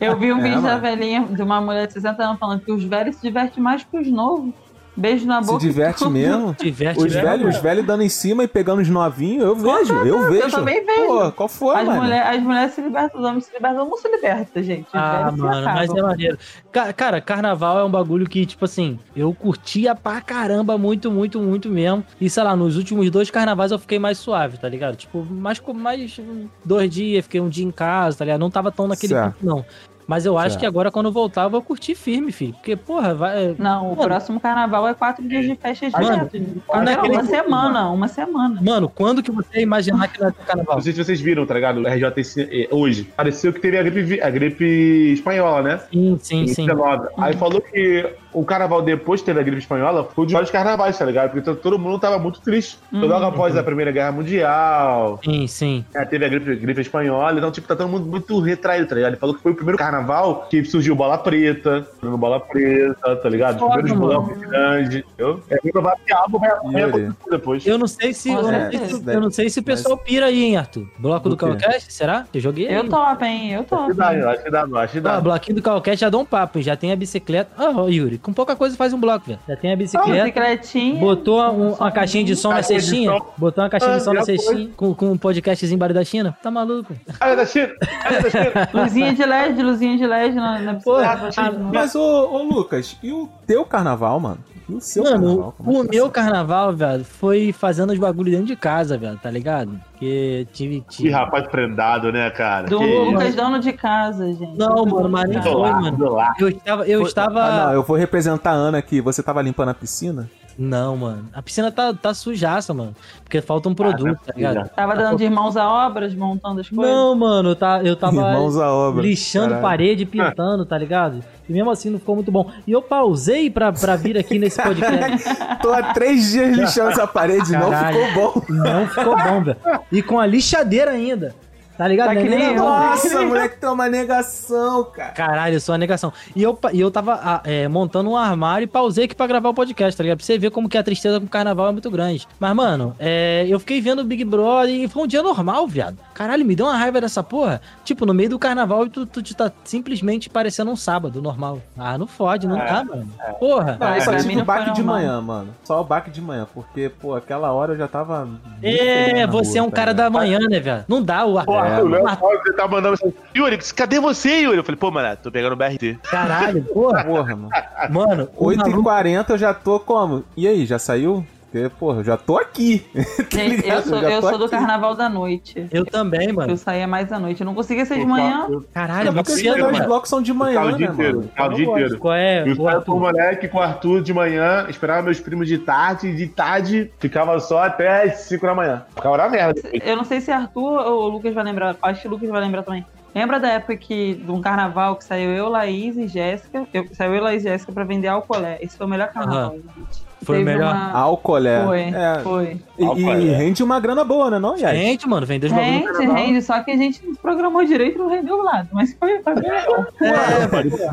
Eu vi um É, vídeo da mano. velhinha, de uma mulher de 60 anos, falando que os velhos se divertem mais que os novos. Beijo na Se boca. diverte mesmo? diverte Os mesmo, velhos, os velhos dando em cima e pegando os novinhos, eu vejo, eu vejo. também vejo. Pô, qual foi, As, mano? mulher, as mulheres se libertam, os homens se libertam, não se liberta, gente. Os Ah, se mano, mas é maneiro. Ca- Cara, carnaval é um bagulho que, tipo assim, eu curtia pra caramba, muito, muito, muito mesmo. E sei lá, nos últimos dois carnavais eu fiquei mais suave, tá ligado? Tipo, mais, com- mais dois dias, fiquei um dia em casa, tá ligado? Não tava tão naquele pico, não. Mas eu acho Certo. que agora, quando voltar, eu vou curtir firme, filho. Porque, porra, vai. Não, o Mano. próximo carnaval é quatro dias de festa Mano, direto. quando Não, é aquele- uma semana, uma semana. Mano, quando que você ia imaginar que não ia ter carnaval? Não sei se vocês viram, tá ligado? O RJTC eh, hoje. Pareceu que teve a gripe, a gripe espanhola, né? Sim, sim, Em sim. 19. Aí falou que o carnaval depois que teve a gripe espanhola foi dos maiores carnavais, tá ligado? Porque to- todo mundo tava muito triste. Foi Logo após a Primeira Guerra Mundial, Sim, sim. né, teve a gripe, gripe espanhola, então, tipo, tá todo mundo muito retraído, tá ligado? Ele falou que foi o primeiro carnaval que surgiu bola preta, no bola preta, tá ligado? Os primeiros bolão grandes? É bem provável que algo vai acontecer depois. Eu não sei se. Eu não, É, sei se isso eu não sei se o pessoal pira aí, hein, Arthur? Bloco do, Do? Calcast, será? Eu joguei aí. Eu topo, hein? Eu Acho topo. que dá, eu acho que dá, eu acho que Ah, dá. bloquinho do Calcast já dá um papo, hein? já tem a bicicleta. Ah, ó, Yuri, com pouca coisa faz um bloco, velho. Já tem a bicicleta. Bicicletinha. Botou um- uma caixinha de som na cestinha? Botou uma caixinha Ah, de som na cestinha com, com um podcastzinho Barulho da China? Tá maluco? Olha da China! Da China! Luzinha de LED, luzinha de LED na, na bicicleta. ah, Mas, ô, ô, Lucas, e o teu carnaval, mano? E o seu Mano, carnaval? É o que meu carnaval, velho, foi fazendo os bagulhos dentro de casa, velho, tá ligado? Porque tive. Que tive... rapaz prendado, né, cara? Do Que Lucas, dono de casa, gente. Não, mano, mas nem foi, mano. Eu estava. Eu Foi- estava. Ah, não, eu vou representar a Ana aqui. Você tava limpando a piscina? Não, mano. A piscina tá, tá sujaça, mano. Porque falta um produto, tá ligado? Tava dando de irmãos a obras, montando as coisas. Não, mano, eu, tá, eu tava Irmãos à obra. lixando Caralho. parede, pintando, tá ligado? E mesmo assim não ficou muito bom. E eu pausei pra, pra vir aqui nesse podcast. Tô há três dias lixando essa parede, não Caralho. ficou bom. Não ficou bom, velho. E com a lixadeira ainda. Tá ligado? Tá Não é que nem. Nossa, moleque, tem uma negação, cara. Caralho, eu sou a negação. E eu, e eu tava ah, é, montando um armário e pausei aqui pra gravar o podcast, tá ligado? Pra você ver como que a tristeza com o carnaval é muito grande. Mas, mano, é, eu fiquei vendo o Big Brother e foi um dia normal, viado. Caralho, me deu uma raiva dessa porra. Tipo, no meio do carnaval e tu, tu, tu tá simplesmente parecendo um sábado normal. Ah, não fode, não dá, mano. Porra. Não, eu Ah, só tive o baque de normal. manhã, mano. Só o baque de manhã, porque, pô, aquela hora eu já tava. É, você é rua, um tá cara ligado? da manhã, né, velho? Não dá o Pô, ar. o Léo Paulo, você tá mandando assim, Yuri, cadê você, Yuri? Eu falei, pô, mano, tô pegando o BRT. Caralho, porra. Porra, mano. Mano, o maluco- 8h40 eu já tô como? E aí, já saiu? Porque, porra, eu já tô aqui. Tá eu sou, eu tô sou do aqui. carnaval da noite. Eu também, mano. Eu saía mais à noite. Eu não conseguia ser de manhã. Caralho, é muito Porque os cedo, blocos são de manhã, o dia né, inteiro, mano? ficava o dia Eu inteiro. Qual é? Eu com o moleque, com o Arthur de manhã, esperava meus primos de tarde, e de tarde ficava só até as 5 da manhã. Ficava na merda. Eu não sei se Arthur ou o Lucas vai lembrar. Acho que o Lucas vai lembrar também. Lembra da época que, de um carnaval que saiu eu, Laís e Jéssica? Eu, saiu eu, Laís e Jéssica pra vender álcoolé. Esse foi o melhor carnaval, gente. Foi o melhor? uma- Álcool, é. Foi, é. foi. E, e é. rende uma grana boa, né, não, Yas? Gente, mano, vendeu no Rende, carnaval. rende, só que a gente não programou direito e não rendeu o lado. Mas foi, foi bem legal.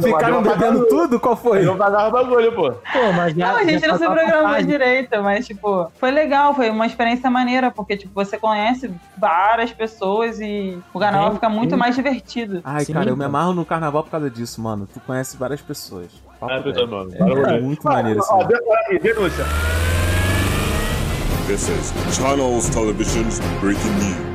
Ficaram bebendo tudo? Qual foi? Eu pagava o bagulho, pô. Pô, mas já. Não, a gente já não se a programou direito, mas, tipo, foi legal, foi uma experiência maneira, porque, tipo, você conhece várias pessoas e o carnaval fica muito sim. mais divertido. Ai, Sim, cara, eu me amarro no carnaval por causa disso, mano. Tu conhece várias pessoas. Papo É, mano. É muito maneiro. Ó, aqui, denúncia. This is Channels Television's breaking news.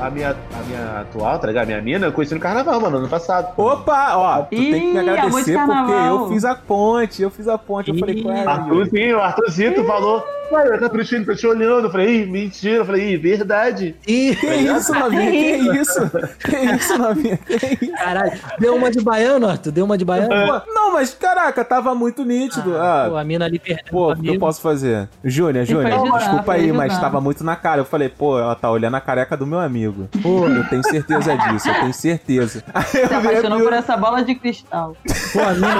A minha, a minha atual, tá ligado? A minha mina, eu conheci no carnaval, mano, ano passado. Opa, ó, tu tem que me Ih, agradecer porque eu fiz a ponte, eu fiz a ponte. Eu falei, Ih, qual é, Arthur, Yuri? sim, o Arthurzito falou. Ué, eu tô te, tô te olhando. Eu falei, ih, mentira. Eu falei, ih, verdade. Ih, Que isso, novinha? Que isso? Que isso, novinha? Que isso? caralho. Deu uma de baiano, Arthur? Deu uma de baiano? Pô, não, mas caraca, tava muito nítido. Ah, Pô, a mina ali perdendo. Pô, o que eu posso fazer? Júnior, Júnior, desculpa aí, mas tava muito na cara. Eu falei, pô, ela tá olhando a careca do meu amigo. Pô, eu tenho certeza disso, eu tenho certeza. Aí eu Se virei apaixonou pro por essa bola de cristal. Pô, a mina.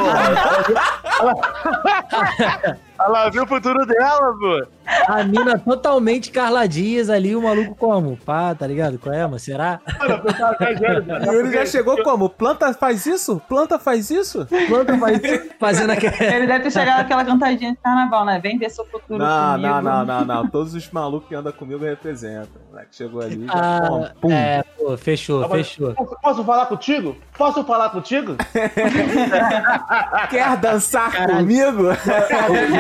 Ela viu o futuro dela, pô. A mina totalmente Carla Dias ali, o maluco como? Pá, tá ligado? Qual é, mano? Será? Mano, eu tava viajando, mano. E ele já chegou como? Planta faz isso? Planta faz isso? Planta faz... fazendo aquele. Ele deve ter chegado aquela cantadinha de carnaval, né? Vem ver seu futuro Não, comigo. não, não, não, não. Todos os malucos que andam comigo representam. O moleque chegou ali, já, Ah, pum, pum. é, pô, fechou, fechou. Posso, posso falar contigo? Posso falar contigo? Quer dançar comigo?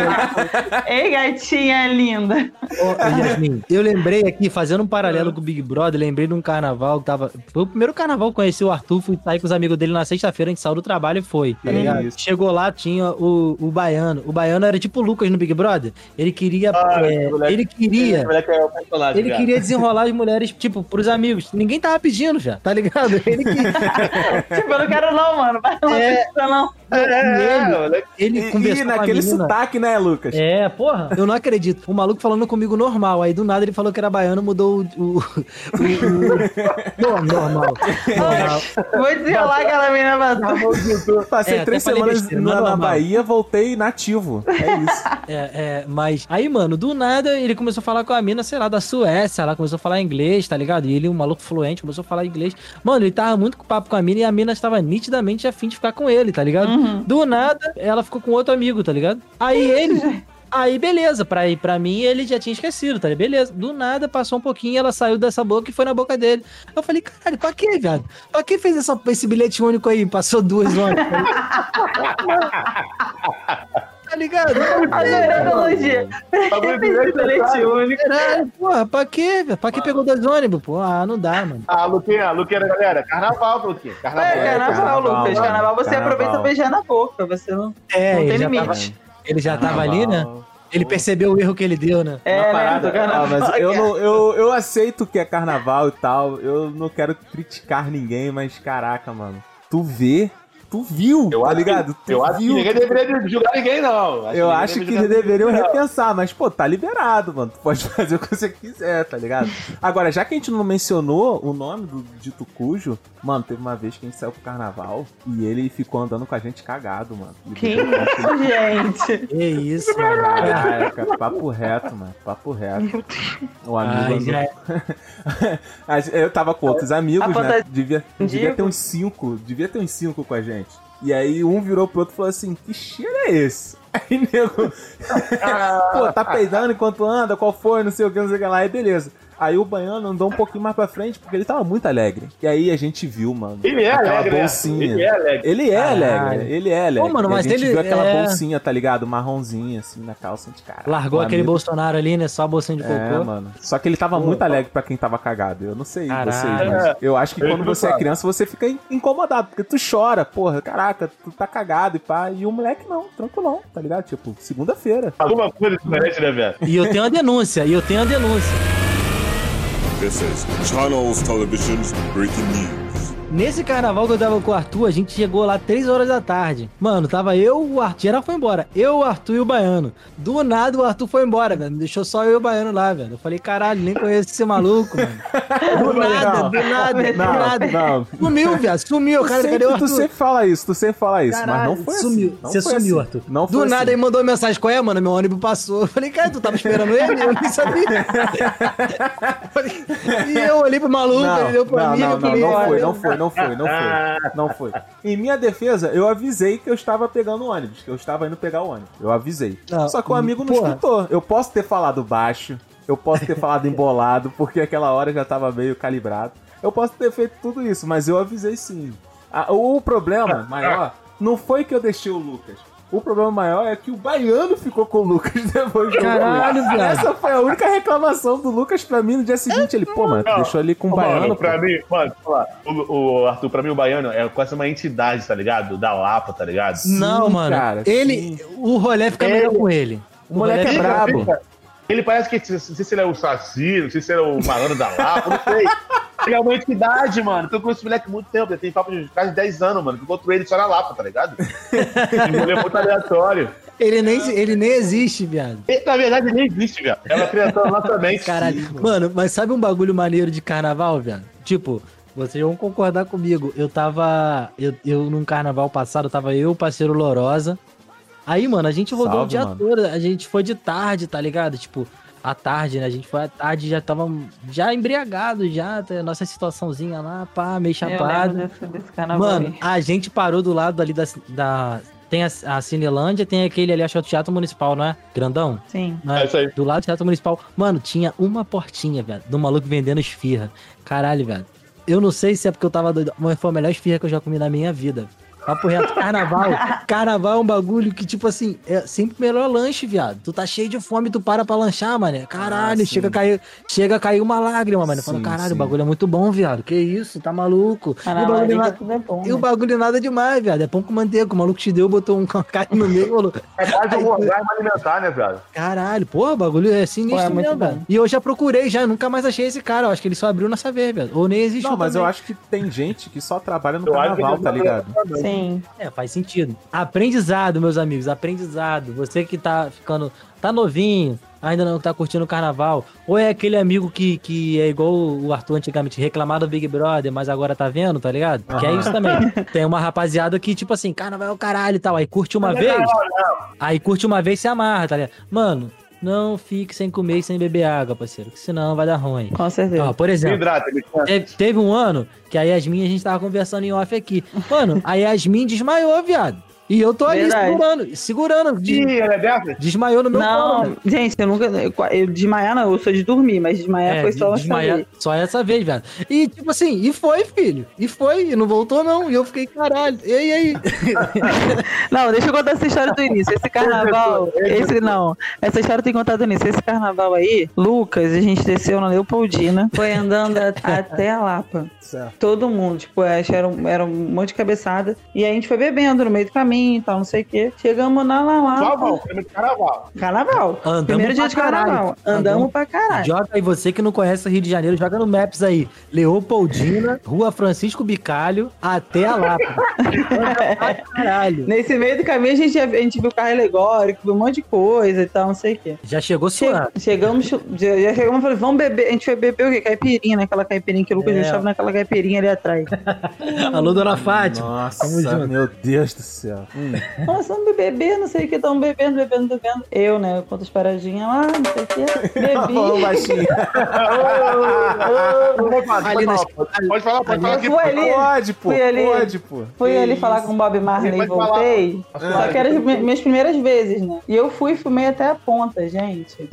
Ei, gatinha linda. Ô, Yasmin, eu lembrei aqui, fazendo um paralelo com o Big Brother, lembrei de um carnaval que tava. Foi o primeiro carnaval que eu conheci o Arthur, fui sair com os amigos dele na sexta-feira, a gente saiu do trabalho e foi, tá ligado? isso. Chegou lá, tinha o, o Baiano. O Baiano era tipo o Lucas no Big Brother. Ele queria. Ah, é, moleque- ele queria. É Ele cara. queria desenrolar enrolar as mulheres, tipo, pros amigos. Ninguém tava pedindo já, tá ligado? Ele que. Tipo, eu não quero não, mano. Vai lá, É. não, não. É, mano. Ele E, conversou e a naquele menina. sotaque, né, Lucas? É, porra, eu não acredito. O maluco falando comigo normal. Aí do nada ele falou que era baiano, mudou o. o, o, o- Não, normal. normal. Vou desenrolar aquela menina pra Passei É, três semanas besteira, na, na. Bahia, voltei nativo. É isso. É, é, mas. Aí, mano, do nada ele começou a falar com a mina, sei lá, da Suécia. Ela começou a falar inglês, tá ligado? E ele, um maluco fluente, começou a falar inglês. Mano, ele tava muito com papo com a mina e a mina estava nitidamente afim de ficar com ele, tá ligado? Do nada, ela ficou com outro amigo, tá ligado? Aí ele. Aí, beleza, pra, ir- pra mim ele já tinha esquecido, tá? Beleza. Do nada, passou um pouquinho, ela saiu dessa boca e foi na boca dele. Eu falei, caralho, pra quê, viado? Pra que fez essa, esse bilhete único aí? Passou duas horas. Tá ligado? Adorei a analogia. Bagulho Fez direito, bilhete cara. único. Caralho, porra, pra quê, velho? Pra que pegou dois ônibus, pô? Ah, não dá, mano. Ah, Luquinha, Luquinha, galera. Carnaval, Luquinha. Carnaval. É, carnaval, carnaval, Lucas. Carnaval você Carnaval. aproveita beijar na boca. Você não, É, não ele tem limite. tava, ele já tava ali, né? Ele percebeu o erro que ele deu, né? É, Uma né? parada. Carnaval. Ah, mas eu, não, eu, eu aceito que é carnaval e tal. Eu não quero criticar ninguém, mas caraca, mano. Tu vê, tu viu, Eu tá acho, ligado? que, eu acho que viu. ninguém deveria julgar ninguém, não. Eu ninguém acho que julgar deveriam ninguém, não. repensar, mas, pô, tá liberado, mano. Tu pode fazer o que você quiser, tá ligado? Agora, já que a gente não mencionou o nome do dito cujo, mano, teve uma vez que a gente saiu pro carnaval e ele ficou andando com a gente cagado, mano. Que isso, gente? Que isso, mano. Caraca, papo reto, mano. Papo reto. O amigo. Ai, Mas Eu tava com outros amigos, A né? Devia, devia ter uns cinco. Devia ter uns cinco com a gente. E aí um virou pro outro e falou assim: que cheiro é esse? Aí, nego, pô, tá peidando enquanto anda, qual foi, não sei o que, não sei o que lá, aí beleza. Aí o baiano andou um pouquinho mais pra frente porque ele tava muito alegre. E aí a gente viu, mano. Ele é aquela alegre, né? bolsinha. Ele é alegre. Ele é alegre, ele é alegre. Pô, mano, E a mas gente ele viu aquela é- bolsinha, tá ligado? Marronzinha, assim, na calça de cara. Largou aquele amigo- Bolsonaro ali, né? Só a bolsinha de É, cocô. mano. Só que ele tava muito alegre pra quem tava cagado. Eu não sei Caralho. vocês, mas eu acho que Eu quando você é criança, você fica in- incomodado, porque tu chora, porra, caraca, tu tá cagado e pá. E o moleque não, tranquilão, tá ligado? Tipo, segunda-feira. Alguma coisa diferente, né, velho? E eu tenho uma denúncia, e eu tenho uma denúncia. This is Channels Television's breaking news. Nesse carnaval que eu tava com o Arthur, a gente chegou lá 3 horas da tarde. Mano, tava eu, o Arthur, geral foi embora. Eu, o Arthur e o Baiano. Do nada o Arthur foi embora, velho. Deixou só eu e o Baiano lá, velho. Eu falei, caralho, nem conheço esse maluco, mano. Do nada, do nada, do Não, nada. não. Sumiu, viado. Sumiu, Tu cara. sempre, Cadê o tu Arthur? sempre fala isso, tu sempre fala isso, mas não Caralho, foi sumiu. assim. não Você foi sumiu, assim. Arthur. Não foi Do nada assim. ele mandou mensagem, qual é, mano? Meu ônibus passou. Eu falei, cara, tu tava esperando ele? Eu nem sabia. e eu olhei pro maluco, ele Não, olhou pra não, mim. não, não, não olha, foi, não foi, não foi, não foi, não foi. Em minha defesa, eu avisei que eu estava pegando o ônibus, que eu estava indo pegar o ônibus. Eu avisei. Não, Só que o amigo não porra. escutou. Eu posso ter falado baixo, eu posso ter falado embolado, porque aquela hora já estava meio calibrado. Eu posso ter feito tudo isso, mas eu avisei sim. Ah, o problema maior não foi que eu deixei o Lucas. O problema maior é que o baiano ficou com o Lucas depois do Caralho, viado. Essa foi a única reclamação do Lucas pra mim no dia seguinte. Ele, pô, mano, Não, deixou ali com o baiano. Mano, pô. pra mim, mano, lá, o, o Arthur, pra mim, o baiano é quase uma entidade, tá ligado? Da Lapa, tá ligado? Não, Sim, mano. cara, ele, o rolê fica Ele- melhor com ele. O moleque é rolê fica- brabo. Ele parece que, não sei se ele é o Saci, não sei se ele é o malandro da Lapa, não sei. Ele é uma entidade, mano. Eu conheço esse moleque há muito tempo, ele tem papo de quase 10 anos, mano. Que eu ele só na Lapa, tá ligado? Ele é muito aleatório. Ele nem, ele nem existe, viado. Ele, na verdade, nem existe, velho. É uma criatura nossa mente. Caralho. Mano, mas sabe um bagulho maneiro de carnaval, viado? Tipo, vocês vão concordar comigo. Eu tava. Eu, eu num carnaval passado, tava eu, o parceiro Lorosa. Aí, mano, a gente rodou Salve, o dia mano. todo. A gente foi de tarde, tá ligado? Tipo, à tarde, né? A gente foi à tarde já tava já embriagado, já. tá, Nossa situaçãozinha lá, pá, meio Eu chapado. lembro desse, Mano, aí. a gente parou do lado ali da. da tem a, a Cinelândia, tem aquele ali, acho que é o Teatro Municipal, não é? Grandão? Sim. Não É isso aí. Do lado do Teatro Municipal. Mano, tinha uma portinha, velho, do maluco vendendo esfirra. Caralho, velho. Eu não sei se é porque eu tava doido, mas foi a melhor esfirra que eu já comi na minha vida. Papo reto. Carnaval. Carnaval é um bagulho que, tipo assim, é sempre o melhor lanche, viado. Tu tá cheio de fome, tu para pra lanchar, mano. Caralho, Ah, chega, a cair, chega a cair uma lágrima, mano. Fala, caralho, sim. o bagulho é muito bom, viado. Que isso, tá maluco? E o bagulho, ali na- que tudo é bom. e o né? bagulho nada demais, viado. É pão com manteiga. O maluco te deu, botou um carne no meio falou: É quase um orgasmo alimentar, né, velho? Caralho, porra, o bagulho é sinistro Pô, é mesmo, velho. E eu já procurei, já, nunca mais achei esse cara. Eu acho que ele só abriu nessa vez, velho. Ou nem existe Não, mas eu acho que tem gente que só trabalha no Eu carnaval, tá ligado? Sim. É, faz sentido. Aprendizado, meus amigos, aprendizado. Você que tá ficando, tá novinho, ainda não tá curtindo o carnaval, ou é aquele amigo que, que é igual o Arthur antigamente, reclamar do Big Brother, mas agora tá vendo, tá ligado? Que é isso também. Tem uma rapaziada que, tipo assim, carnaval é o caralho e tal, aí curte uma vez, aí curte uma vez e se amarra, tá ligado? Mano, não fique sem comer e sem beber água, parceiro, que senão vai dar ruim. Com certeza. Ó, por exemplo, hidrata, Teve, teve um ano que a Yasmin, a gente tava conversando em off aqui. Mano, a Yasmin desmaiou, viado. E eu tô ali Verdade. segurando, segurando. de- Ih, ela é dessa? desmaiou no meu Não, colo. gente, eu nunca. Eu, eu desmaiar não, eu sou de dormir, mas desmaiar É, foi só uma desmaiar vez. só essa vez, viado. E tipo assim, e foi, filho. E foi, e não voltou não. E eu fiquei, caralho. E aí, aí? Não, deixa eu contar essa história do início. Esse carnaval, esse não. Essa história tem que contar do início. Esse carnaval aí, Lucas, a gente desceu na Leopoldina, foi andando a- até a Lapa. Certo. Todo mundo, tipo, acho que era um, era um monte de cabeçada. E aí a gente foi bebendo no meio do caminho e tal, não sei o quê. Chegamos na La Lapa. Carnaval, primeiro carnaval. Carnaval. Andamos Primeiro dia de carnaval. caralho. Andamos Andamos- pra caralho. Joga aí você que não conhece Rio de Janeiro, joga no Maps aí. Leopoldina, Rua Francisco Bicalho, até a Lapa. Caralho. Nesse meio do caminho a gente, a gente viu carro alegórico, viu um monte de coisa e tal, não sei o quê. Já chegou Che- suando. chegamos, já já chegamos e falei, vamos beber. A gente foi beber o quê? Caipirinha, né? Aquela caipirinha que o Lucas É. deixava naquela caipirinha ali atrás. Alô, dona Fátima. Nossa, meu Deus do céu. Hum. Nossa, vamos beber, não sei o que, estamos bebendo, bebendo, bebendo. Eu, né? Quanto as paradinhas lá, não sei o que. Bebi. baixinho. Pode falar, pode falar, pode falar, pode falar aqui. Fui ali, Pode, pô. Fui ali. Pode, pô. fui ali falar com o Bob Marley e voltei. Posso Só que eram as mi- minhas primeiras vezes, né? E eu fui e fumei até a ponta, gente.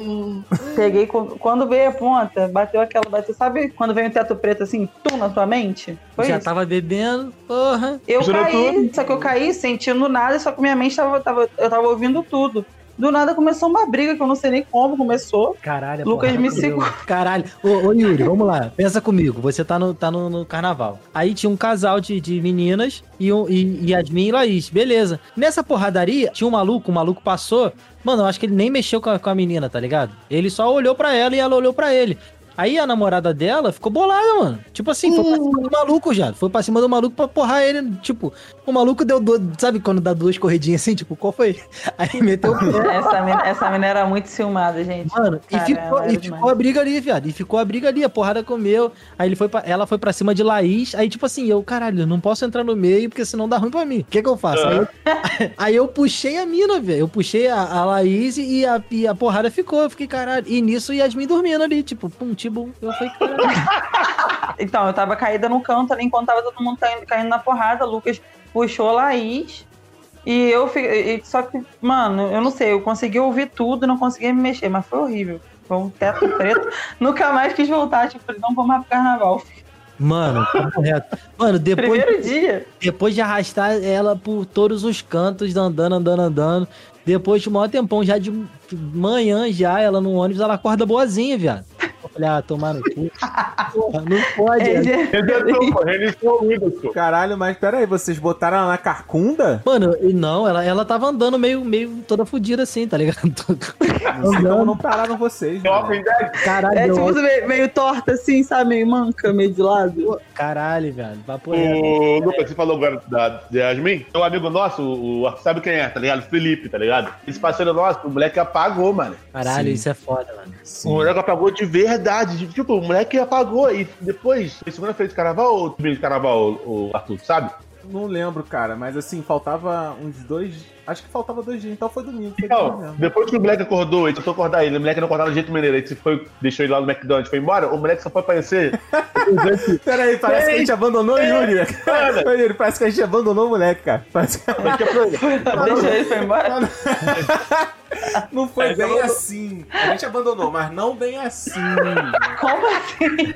Peguei, com- quando veio a ponta, bateu aquela, bateu, sabe quando vem o teto preto assim, tum na tua mente? Foi Já isso. tava bebendo, porra. Eu caí, só que eu caí sentindo nada, só que minha mente tava, tava, eu tava ouvindo tudo. Do nada começou uma briga que eu não sei nem como começou. Caralho, Lucas porra, me segura. Caralho. Ô, ô, Yuri, vamos lá. Pensa comigo. Você tá no, tá no, no carnaval. Aí tinha um casal de, de meninas e, um, e, Yasmin e Laís. Beleza. Nessa porradaria, tinha um maluco, o maluco passou. Mano, eu acho que ele nem mexeu com a, com a menina, tá ligado? Ele só olhou pra ela e ela olhou pra ele. Aí a namorada dela ficou bolada, mano. Tipo assim, foi pra cima do maluco já. Foi pra cima do maluco pra porrar ele. Tipo, o maluco deu duas. Sabe quando dá duas corridinhas assim? Tipo, qual foi? Aí meteu o pé. Essa mina, essa mina era muito ciumada, gente. Mano, e ficou, e ficou a briga ali, viado. E ficou a briga ali, a porrada comeu. Aí ele foi pra, ela foi pra cima de Laís. Aí, tipo assim, eu, caralho, eu não posso entrar no meio, porque senão dá ruim pra mim. O que que eu faço? Aí, eu, aí eu puxei a mina, velho. Eu puxei a, a Laís e a, e a porrada ficou. Eu fiquei, caralho. E nisso Yasmin dormindo ali, tipo, pum, Eu falei, caralho. Então, eu tava caída no canto ali, enquanto tava todo mundo caindo, na porrada. O Lucas puxou a Laís. E eu fiquei. Só que, mano, eu não sei, eu consegui ouvir tudo, não conseguia me mexer, mas foi horrível. Foi um teto preto. Nunca mais quis voltar, tipo, falei, não vou mais pro carnaval. Mano, papo reto. Mano, depois, Primeiro dia. depois de arrastar ela por todos os cantos, andando, andando, andando. Depois de um maior tempão, já de manhã, já, ela no ônibus, ela acorda boazinha, viado. Eu falei, ah, tomar no cu. Porra, não pode. É, né? pô, o Windows, pô. Caralho, mas peraí, vocês botaram ela na carcunda? Mano, e não, ela, ela tava andando meio, meio toda fodida assim, tá ligado? Não sei como não pararam vocês. Mano. Caralho, É tipo eu- meio, meio torta assim, sabe? Meio manca, meio de lado. caralho, velho. Papo. O Lucas, você falou agora da de Yasmin? É um amigo nosso, o, o- sabe quem é, tá ligado? Felipe, tá ligado? Esse parceiro nosso, o moleque apagou, mano. Caralho, Sim. isso é foda, mano. Sim. O moleque apagou de verdade. de- Tipo, o moleque apagou. E depois, foi segunda-feira de carnaval ou domingo de carnaval, o Arthur, sabe? Não lembro, cara, mas assim, faltava uns dois. Acho que faltava dois dias, então foi domingo. Foi Então, depois que o moleque acordou, ele tentou acordar ele, o moleque não acordava de jeito maneiro, aí você foi, deixou ele lá no McDonald's, foi embora, o moleque só foi aparecer. Peraí, parece que a gente abandonou o Yuri. Cara. Yuri, parece que a gente abandonou o moleque, cara. Parece que... Deixa ele foi embora. Não foi É, bem abandonou. assim. A gente abandonou, mas não bem assim. Como assim?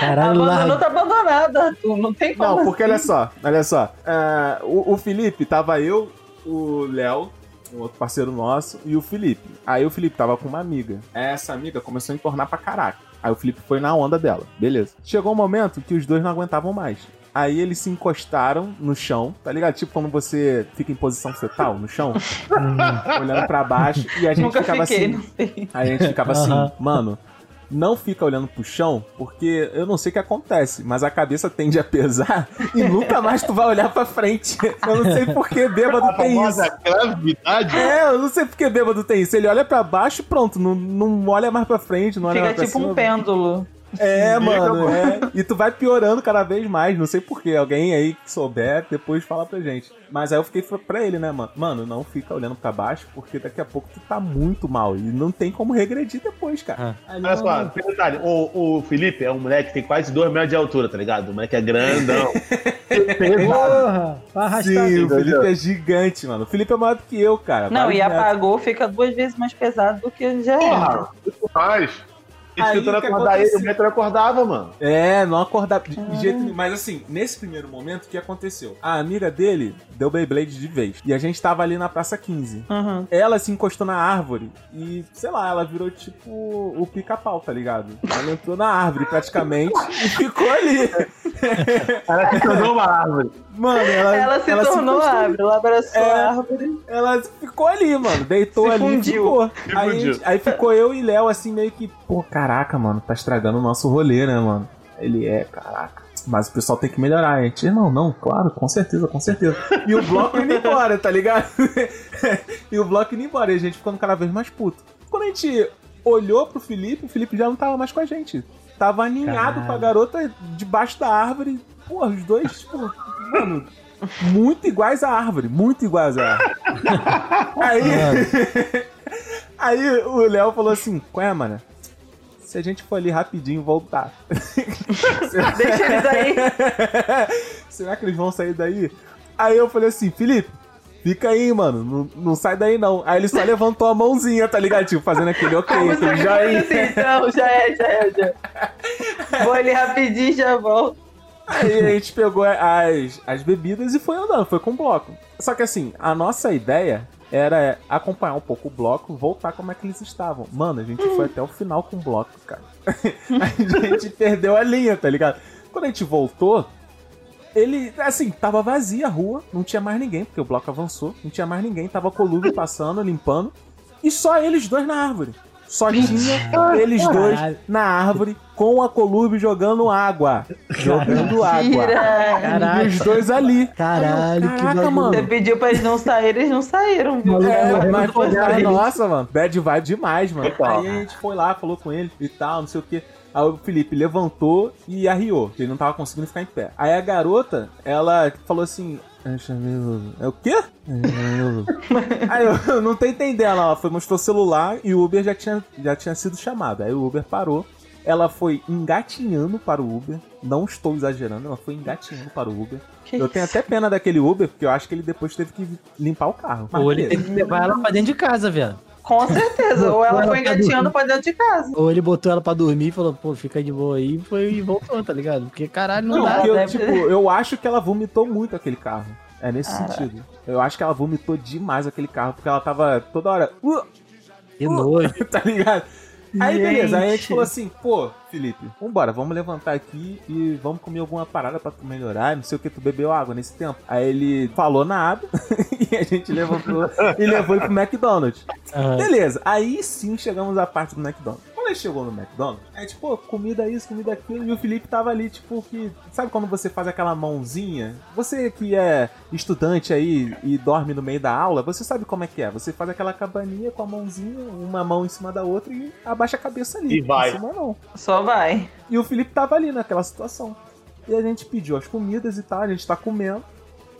Caralho, Abandonou, tá abandonado, Arthur. Não tem como. Não, porque assim. olha só, olha só. É, o, o Felipe tava eu, o Léo, um outro parceiro nosso, e o Felipe. Aí o Felipe tava com uma amiga. Essa amiga começou a entornar pra caraca. Aí o Felipe foi na onda dela. Beleza. Chegou um momento que os dois não aguentavam mais. Aí eles se encostaram no chão, tá ligado? Tipo quando você fica em posição fetal no chão, olhando pra baixo, e a gente Nunca ficava fiquei, assim. a gente ficava assim, mano, não fica olhando pro chão, porque eu não sei o que acontece, mas a cabeça tende a pesar e nunca mais tu vai olhar pra frente. Eu não sei por que bêbado A tem isso. gravidade. É, eu não sei por que bêbado tem isso. Ele olha pra baixo pronto, não, não olha mais pra frente, não olha Fica mais pra tipo cima. um pêndulo. É, Fica, mano, é. E tu vai piorando cada vez mais, não sei porquê. Alguém aí que souber, depois fala pra gente. Mas aí eu fiquei pra ele, né, mano? Mano, não fica olhando pra baixo, porque daqui a pouco tu tá muito mal. E não tem como regredir depois, cara. Ele, Olha só, tem detalhe, o, o Felipe é um moleque que tem quase 2 metros de altura, tá ligado? O moleque é grandão. Porra, vai arrastar. Sim, o? Felipe é gigante, mano. O Felipe é maior do que eu, cara. Não, e metros. apagou, fica duas vezes mais pesado do que já Porra, é. muito mais. Aí, tentando acordar ele, o metro não acordava, mano. É, não acordava de de jeito nenhum. Mas assim, nesse primeiro momento, o que aconteceu? A amiga dele deu Beyblade de vez. E a gente tava ali na Praça 15. Uhum. Ela se encostou na árvore e, sei lá, ela virou tipo o pica-pau, tá ligado? Ela entrou na árvore praticamente e ficou ali. Ela se tornou uma árvore. Mano, ela, Ela se tornou encostou ali. árvore, ela abraçou É. a árvore. Ela ficou ali, mano. Deitou Se ali e fundiu. ficou. Se Aí, fundiu. aí ficou eu e Léo assim, meio que, pô, caraca, mano, tá estragando o nosso rolê, né, mano? Ele é, caraca. Mas o pessoal tem que melhorar. A gente, não, não, claro, com certeza, com certeza. E o bloco indo embora, tá ligado? e o bloco indo embora. E a gente ficando cada vez mais puto. Quando a gente olhou pro Felipe, o Felipe já não tava mais com a gente. Tava aninhado Caralho. com a garota debaixo da árvore. Porra, os dois, tipo, mano, muito iguais à árvore. Muito iguais à árvore. Aí, aí o Léo falou assim: Qual é, mano? Se a gente for ali rapidinho e voltar. Deixa eles aí. Será que eles vão sair daí? Aí eu falei assim, Felipe, fica aí, mano. Não, não sai daí, não. Aí ele só levantou a mãozinha, tá ligado? Tipo, fazendo aquele ok, aquele joinha. assim, então, já é, já é, já é. Vou ali rapidinho já volto. Aí a gente pegou as, as bebidas e foi andando, foi com o bloco. Só que assim, a nossa ideia era acompanhar um pouco o bloco, voltar como é que eles estavam. Mano, a gente foi até o final com o bloco, cara. a gente perdeu a linha, tá ligado? Quando a gente voltou, ele, assim, tava vazia a rua, não tinha mais ninguém, porque o bloco avançou, não tinha mais ninguém, tava colúvio passando, limpando, e só eles dois na árvore. Só tinha eles dois na árvore com a colúbio jogando água. Jogando água. Caralho. E os dois ali. Caralho, que Caraca, bagulho. mano. Você pediu pra eles não saírem, eles não saíram, viu? É, mas, nossa, mano, bad vibe demais, mano. Total. Aí a gente foi lá, falou com ele e tal, não sei o que. Aí o Felipe levantou e arriou, que ele não tava conseguindo ficar em pé. Aí a garota, ela falou assim. "Eu chamei o- É o quê? Aí eu, eu não tô entendendo. Ela foi, mostrou o celular e o Uber já tinha, já tinha sido chamado. Aí o Uber parou. Ela foi engatinhando para o Uber. Não estou exagerando, ela foi engatinhando para o Uber. Que Eu tenho isso? até pena daquele Uber, porque eu acho que ele depois teve que limpar o carro. Ou ele teve que levar ela pra dentro de casa, velho. Com certeza. Ou ela Ela foi engatinhando pra dentro de casa. Ou ele botou ela pra dormir e falou, pô, fica de boa aí, foi e voltou, tá ligado? Porque caralho, não, Não, dá. porque eu, deve tipo, eu acho que ela vomitou muito aquele carro. É nesse Caraca. sentido. Eu acho que ela vomitou demais aquele carro, porque ela tava toda hora. "Uh", Que nojo. tá ligado? Aí beleza, aí a gente falou assim, pô, Felipe, vambora, vamos levantar aqui e vamos comer alguma parada pra tu melhorar, não sei o que, tu bebeu água nesse tempo. Aí ele falou nada e a gente levantou e levou ele pro McDonald's. Aham. Beleza, aí sim chegamos à parte do McDonald's. Ele chegou no McDonald's, é tipo, pô, comida isso, comida aquilo, e o Felipe tava ali, tipo, que. Sabe quando você faz aquela mãozinha? Você que é estudante aí e dorme no meio da aula, você sabe como é que é. Você faz aquela cabaninha com a mãozinha, uma mão em cima da outra e abaixa a cabeça ali. E vai. Em cima não. Só vai. E o Felipe tava ali naquela situação. E a gente pediu as comidas e tal, a gente tá comendo.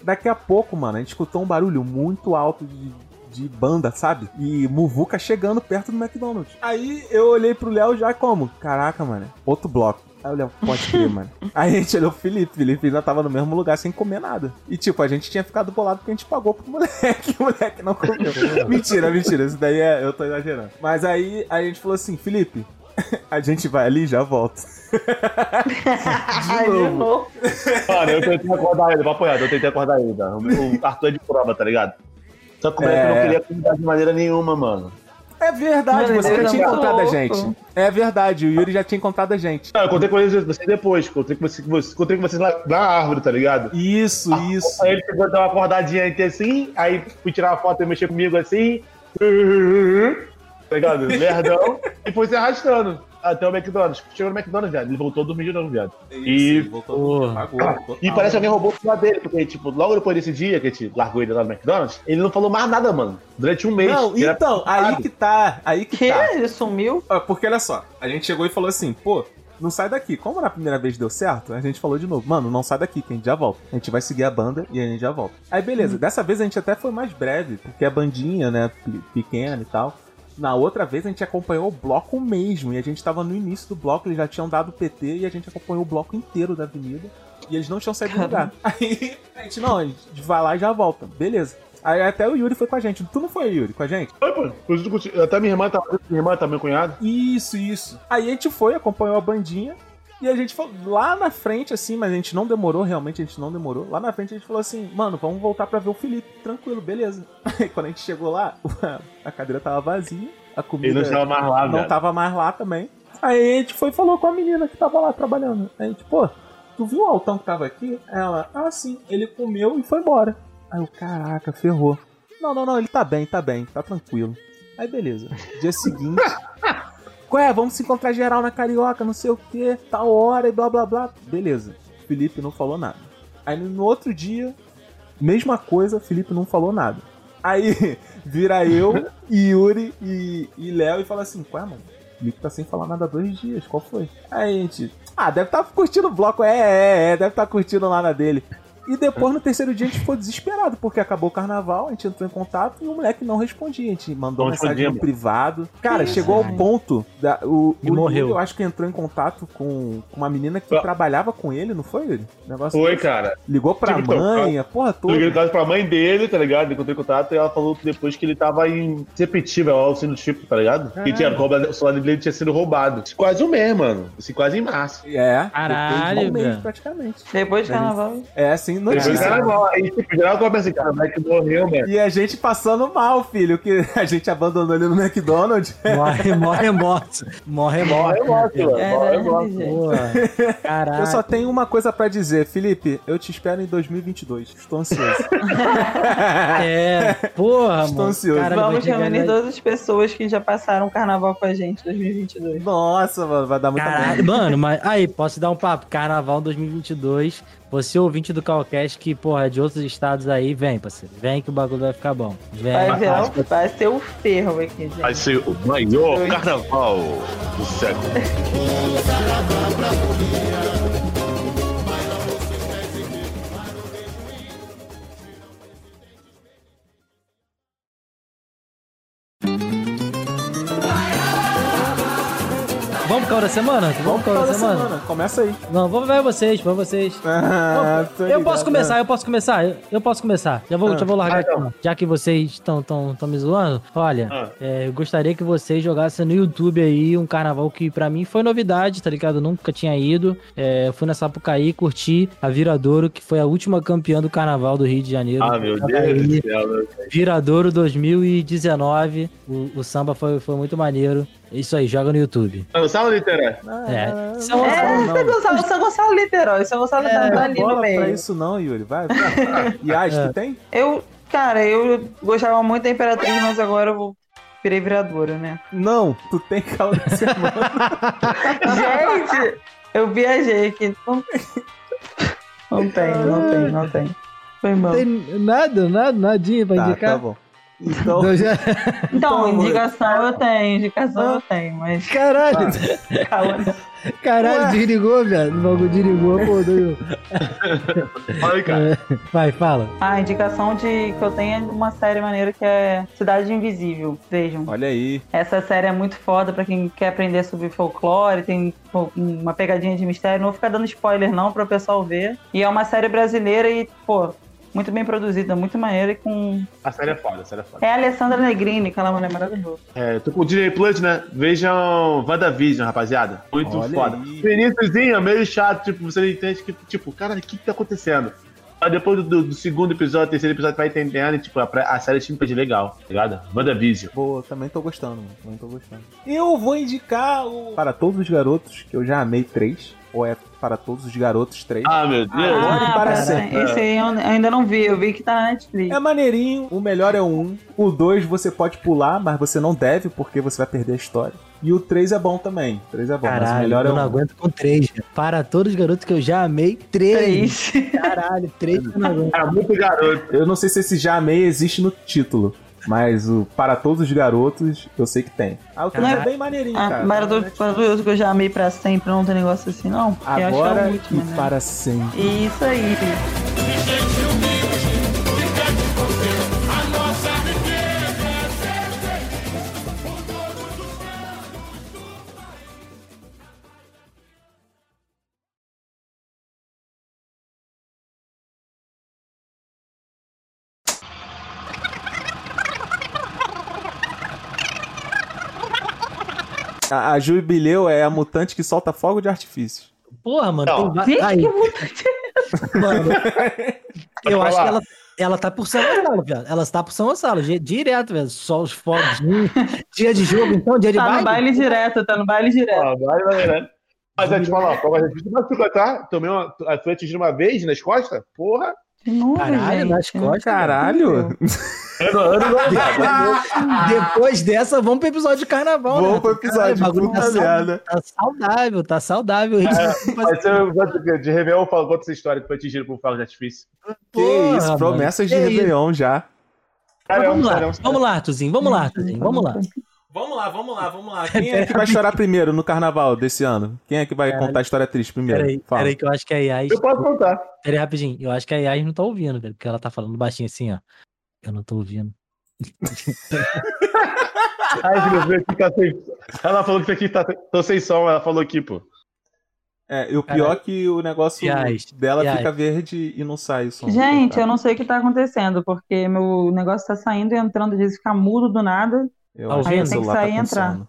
Daqui a pouco, mano, a gente escutou um barulho muito alto de, de banda, sabe? E Muvuca chegando perto do McDonald's. Aí eu olhei pro Léo já como? Caraca, mano, outro bloco. Aí eu olhei, pode crer, mano. Aí a gente olhou o Felipe, o Felipe ainda tava no mesmo lugar sem comer nada. E tipo, a gente tinha ficado bolado porque a gente pagou pro moleque, o moleque não comeu. mentira, mentira, isso daí é, eu tô exagerando. Mas aí a gente falou assim, Felipe, a gente vai ali e já volta. De novo. Mano, eu tentei acordar ele, papo eu tentei acordar ele, tá? O o Arthur é de prova, tá ligado? Só que o moleque É. não queria acordar de maneira nenhuma, mano. É verdade, Mano, você já tinha encontrado a gente. É verdade, o Yuri já tinha encontrado a gente. Não, eu contei com eles você depois, contei com vocês, você, contei com vocês lá na árvore, tá ligado? Isso, isso. Aí ele pegou, deu uma acordadinha aqui assim, aí fui tirar uma foto e mexer comigo assim. Tá ligado? Lerdão. e foi se arrastando até o McDonald's. Chegou no McDonald's, viado. Ele voltou a dormir de novo, viado. E- voltou, pagou, total. E parece que alguém roubou o celular dele, porque, tipo, logo depois desse dia que a gente largou ele lá no McDonald's, ele não falou mais nada, mano. Durante um mês. Não, então, aí que tá, aí que Que? tá. Ele sumiu? Ah, Porque olha só, a gente chegou e falou assim, pô, não sai daqui. Como na primeira vez deu certo, a gente falou de novo, mano, não sai daqui, que a gente já volta. A gente vai seguir a banda e a gente já volta. Aí beleza, dessa vez a gente até foi mais breve, porque a bandinha, né, pe- pequena e tal. Na outra vez a gente acompanhou o bloco mesmo, e a gente tava no início do bloco, eles já tinham dado PT e a gente acompanhou o bloco inteiro da avenida. E eles não tinham saído do lugar. Aí a gente, não, a gente vai lá e já volta. Beleza. Aí até o Yuri foi com a gente. Tu não foi, Yuri, com a gente? Foi, pô. Até minha irmã tava, minha irmã tá meu cunhado. Isso, isso. Aí a gente foi, acompanhou a bandinha. E a gente falou, lá na frente, assim, mas a gente não demorou, realmente a gente não demorou. Lá na frente a gente falou assim, mano, vamos voltar pra ver o Felipe. Tranquilo, beleza. Aí quando a gente chegou lá, a cadeira tava vazia, a comida Ele não estava mais lá, não velho. tava mais lá também. Aí a gente foi e falou com a menina que tava lá trabalhando. Aí a gente, pô, tu viu o altão que tava aqui? Ela, ah, sim, ele comeu e foi embora. Aí eu, caraca, ferrou. Não, não, não, ele tá bem, tá bem, tá tranquilo. Aí beleza. Dia seguinte. Ué, vamos se encontrar geral na Carioca, não sei o que, tal hora e blá blá blá. Beleza. Felipe não falou nada. Aí no outro dia, mesma coisa, Felipe não falou nada. Aí vira eu, Yuri e, e Léo e fala assim: Ué, mano, Felipe tá sem falar nada há dois dias, qual foi? Aí a gente, ah, deve tá curtindo o bloco, é, é, é, deve tá curtindo lá na dele. E depois, no terceiro dia, a gente ficou desesperado, porque acabou o carnaval, a gente entrou em contato e o moleque não respondia. A gente mandou Não mensagem no privado. Cara, chegou ao ponto. Da, o, E o morreu. Eu acho que entrou em contato com, com uma menina que trabalhava com ele, não foi, Yuri? Negócio Foi, desse. cara. Ligou pra que mãe, a porra liguei toda. no caso pra mãe dele, tá ligado? Encontrei contato e ela falou que depois que ele tava em Sepetiba, é o auxílio tipo, tá ligado? Que tinha, o celular dele tinha sido roubado. Quase um mês, mano. Assim, quase em março. É, Caralho, depois de um mês, praticamente. Depois do carnaval. É, assim, Notícia. tipo, geral começa assim, cara, o moleque morreu. E a gente passando mal, filho, que a gente abandonou ele no McDonald's. Morre, morre morto. Morre Morre, morto. morre. Pô, caralho. Eu só tenho uma coisa pra dizer, Felipe, eu te espero em 2022. Estou ansioso. É, porra, Estou mano. ansioso. Vai Vamos reunir todas as pessoas que já passaram o carnaval com a gente em 2022. Nossa, mano, vai dar muita Caralho, merda. mano, mas aí, posso dar um papo? Carnaval 2022. Você ouvinte do Calcast que, porra, é de outros estados aí, vem, parceiro. Vem que o bagulho vai ficar bom. Vem. Vai, vai ser o ferro aqui, gente. Vai ser o maior carnaval do século. Vamos caô da semana? Vamos pro caô da semana? Começa aí. Não, vamos ver vocês, vamos vocês. Ah, Eu ligado. posso começar, eu posso começar, eu, eu posso começar. Já vou, Ah. já vou largar Ah, aqui, então. ó. já que vocês estão tão, tão me zoando. Olha, Ah. é, eu gostaria que vocês jogassem no YouTube aí um carnaval que pra mim foi novidade, tá ligado? Eu nunca tinha ido. É, eu fui na Sapucaí, curti a Viradouro, que foi a última campeã do carnaval do Rio de Janeiro. Ah, meu Sapucaí. Deus do céu, Viradouro 2019. O, o samba foi, foi muito maneiro. É Isso aí, joga no YouTube. Não sabe, Literé? É. São, É, São Gonçalo, São Gonçalo Literói. São Gonçalo É, tá ali no meio. isso não, Yuri. Vai, vai. E Age, É. tu tem? Eu, cara, eu gostava muito da Imperatriz, mas agora eu vou virei viradora, né? Não, tu tem calma de semana. Gente, eu viajei aqui. Não, não tem, não tem, não tem. Foi mal. tem nada, nada, nadinha pra tá, indicar. tá bom. Então, já- Então, amor. indicação eu tenho, indicação eu tenho, mas Caralho, calma. caralho, desligou, velho. O bagulho desligou, pô. doido. Fala aí, cara. Vai, fala. A indicação de que eu tenho é de uma série maneira que é Cidade Invisível. Vejam. olha aí. Essa série é muito foda pra quem quer aprender sobre folclore, tem uma pegadinha de mistério. Não vou ficar dando spoiler não para o pessoal ver. E é uma série brasileira e, pô, muito bem produzida, muito maneira e com... A série é foda, a série é foda. É a Alessandra Negrini, aquela mulher maravilhosa. É, tô com o Disney Plus, né? Vejam WandaVision, rapaziada. Muito Olha foda. aí. Iníciozinho é meio chato, tipo, você não entende que, tipo, cara, o que que tá acontecendo? Mas depois do, do- do segundo episódio, terceiro episódio, vai entendendo e, tipo, a, a série é de legal, tá ligado? WandaVision. Boa, também tô gostando, mano. Também tô gostando. Eu vou indicar o Para Todos os Garotos, que eu já amei três. Ou é Para Todos os Garotos três. Ah, meu Deus. Agora e para sempre. Esse aí eu ainda não vi, eu vi que tá na Netflix. É maneirinho, o melhor é o 1. O 2 você pode pular, mas você não deve, porque você vai perder a história. E o 3 é bom também. O 3 é bom, mas o Caralho, melhor é eu o não 1. aguento com três. velho. Para todos os garotos que eu já amei, três. Três. Caralho, três que eu não aguento. É muito garoto. Eu não sei se esse já amei existe no título. Mas o Para Todos os Garotos, eu sei que tem. Ah, o 3 é bem maneirinho, Ah, cara. mas do, para do que eu já amei pra sempre, não tem negócio assim, não. Porque eu acho que é Agora o último, e né? para sempre. Isso aí. A, a Jubileu é a mutante que solta fogo de artifício. Porra, mano. Não. tem va- Gente, Aí, que vontade. mano. eu Pode acho que ela, ela tá por São Gonçalo, velho. Ela está por São Gonçalo, di- direto, velho. Só os foguinhos. dia de jogo, então, dia de Tá no baile. baile direto, tá no baile direto. Ah, vai, vai, vai. Mas eu te falar, artifício machuca, tá? Tomei uma. Atingido uma vez nas costas? Porra! De novo, Caralho, gente. nas costas. Caralho! Ano, ano, ano, Depois dessa, vamos pro episódio de carnaval, né? Vamos pro episódio, puta tá, tá saudável, tá saudável. Mas se eu gosto de Réveillon, eu falo, conta essa história que foi atingido por um fogo de artifício. Que Porra, isso, mano. promessas de Que isso? Réveillon já. Mas vamos lá, Caramba, caramba. vamos lá, Tuzinho, vamos lá, Tuzinho, vamos lá. Vamos lá, vamos lá, vamos lá. Quem é que vai chorar primeiro no carnaval desse ano? Quem é que vai Caralho. contar a história triste primeiro? Peraí, Fala. peraí, que eu acho que a Yas. Eu posso contar. Peraí, rapidinho. Eu acho que a Yas não tá ouvindo, velho. Porque ela tá falando baixinho assim, ó. Eu não tô ouvindo. Ai, filho, aqui tá sem... Ela falou que isso aqui tá tô sem som, ela falou aqui, pô. É, e o pior é que o negócio Yas, dela Yas. fica verde e não sai o som. Gente, eu Coitado. não sei o que tá acontecendo, porque meu negócio tá saindo e entrando, às vezes fica mudo do nada. Eu Tá ouvindo? Tem que celular sair e tá entrar.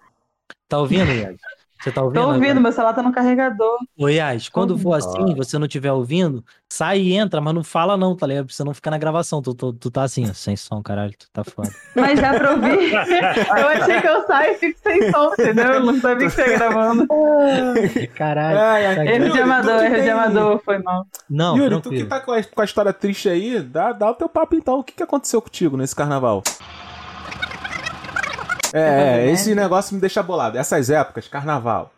Tá ouvindo, Yas? Você tá ouvindo? Tô ouvindo, agora? meu celular tá no carregador. Ô, Yas, quando for assim, você não estiver ouvindo, sai e entra, mas não fala não, tá ligado? Pra você não ficar na gravação. Tu, tu, tu tá assim, ó, sem som, caralho, tu tá foda. Mas dá pra ouvir. eu achei que eu saio e fico sem som, entendeu? Eu não sabia que você ia gravando. Caralho. Ai, ai, tá Erro Yuri, de tu amador, erro de amador, foi mal. Não, Yuri, tu tranquilo. que tá com a, com a história triste aí, dá, dá o teu papo então. O que, que aconteceu contigo nesse carnaval? É, é, esse negócio me deixa bolado. Essas épocas, carnaval,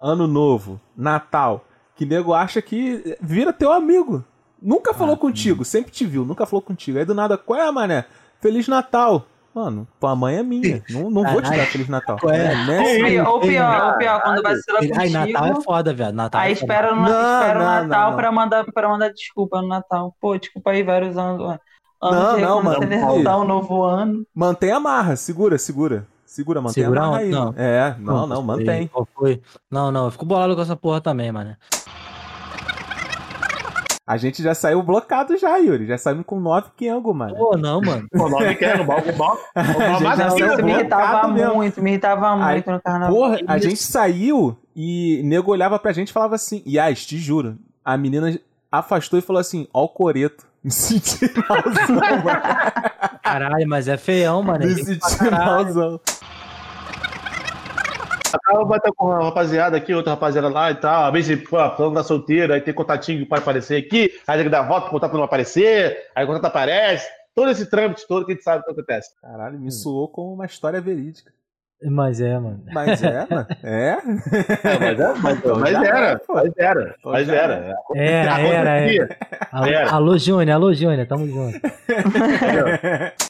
ano novo, Natal, que nego acha que vira teu amigo. Nunca falou contigo, sempre te viu, nunca falou contigo. Aí do nada, qual é, mané? Feliz Natal. Mano, tua mãe é minha. Não, não vou te dar. Feliz Natal. Qual é? né? Ou pior, ou pior, ou pior, quando vacila Ai, Natal é contigo. foda, velho. Natal Aí é foda. espera, no, Não, espera o Natal não, não. Pra, mandar, pra mandar desculpa no Natal. Pô, desculpa aí, vários anos. Anos Não, não, quando mano, você ressaltar o novo ano. Mantém a marra, segura, segura. Segura, mantém Segura a marra onde? aí. Não. É, não, não, sei mantém. Qual foi? Não, não, eu fico bolado com essa porra também, mano. A gente já saiu blocado já, Yuri. Já saímos com 9 quengo, mano. Pô, não, mano. O nome que é no balco, o balco. O gente balco já mais saiu Isso me irritava mesmo. muito, me irritava Aí, muito no carnaval. Porra, a gente saiu e nego olhava pra gente e falava assim, Yas, te juro. A menina afastou e falou assim, ó o coreto. Me senti malzão, mano. Caralho, mas é feião, mano. Me senti caralho. malzão. Acaba vai estar com uma rapaziada aqui, outra rapaziada lá e tal. Às vezes, pô, falando da solteira, aí tem contatinho que pode aparecer aqui, aí tem que dar volta, o contato não aparecer, aí o contato aparece. Todo esse trâmite todo que a gente sabe o que acontece. Caralho, me soou como uma história verídica. Mas é, mano. Mas é, mano. É? É, mas, é, mas, Então mas era, é, pô. mas era, mas já era. Era, era, era. Alô, Era. alô, Júnior, alô, Júnior, tamo junto.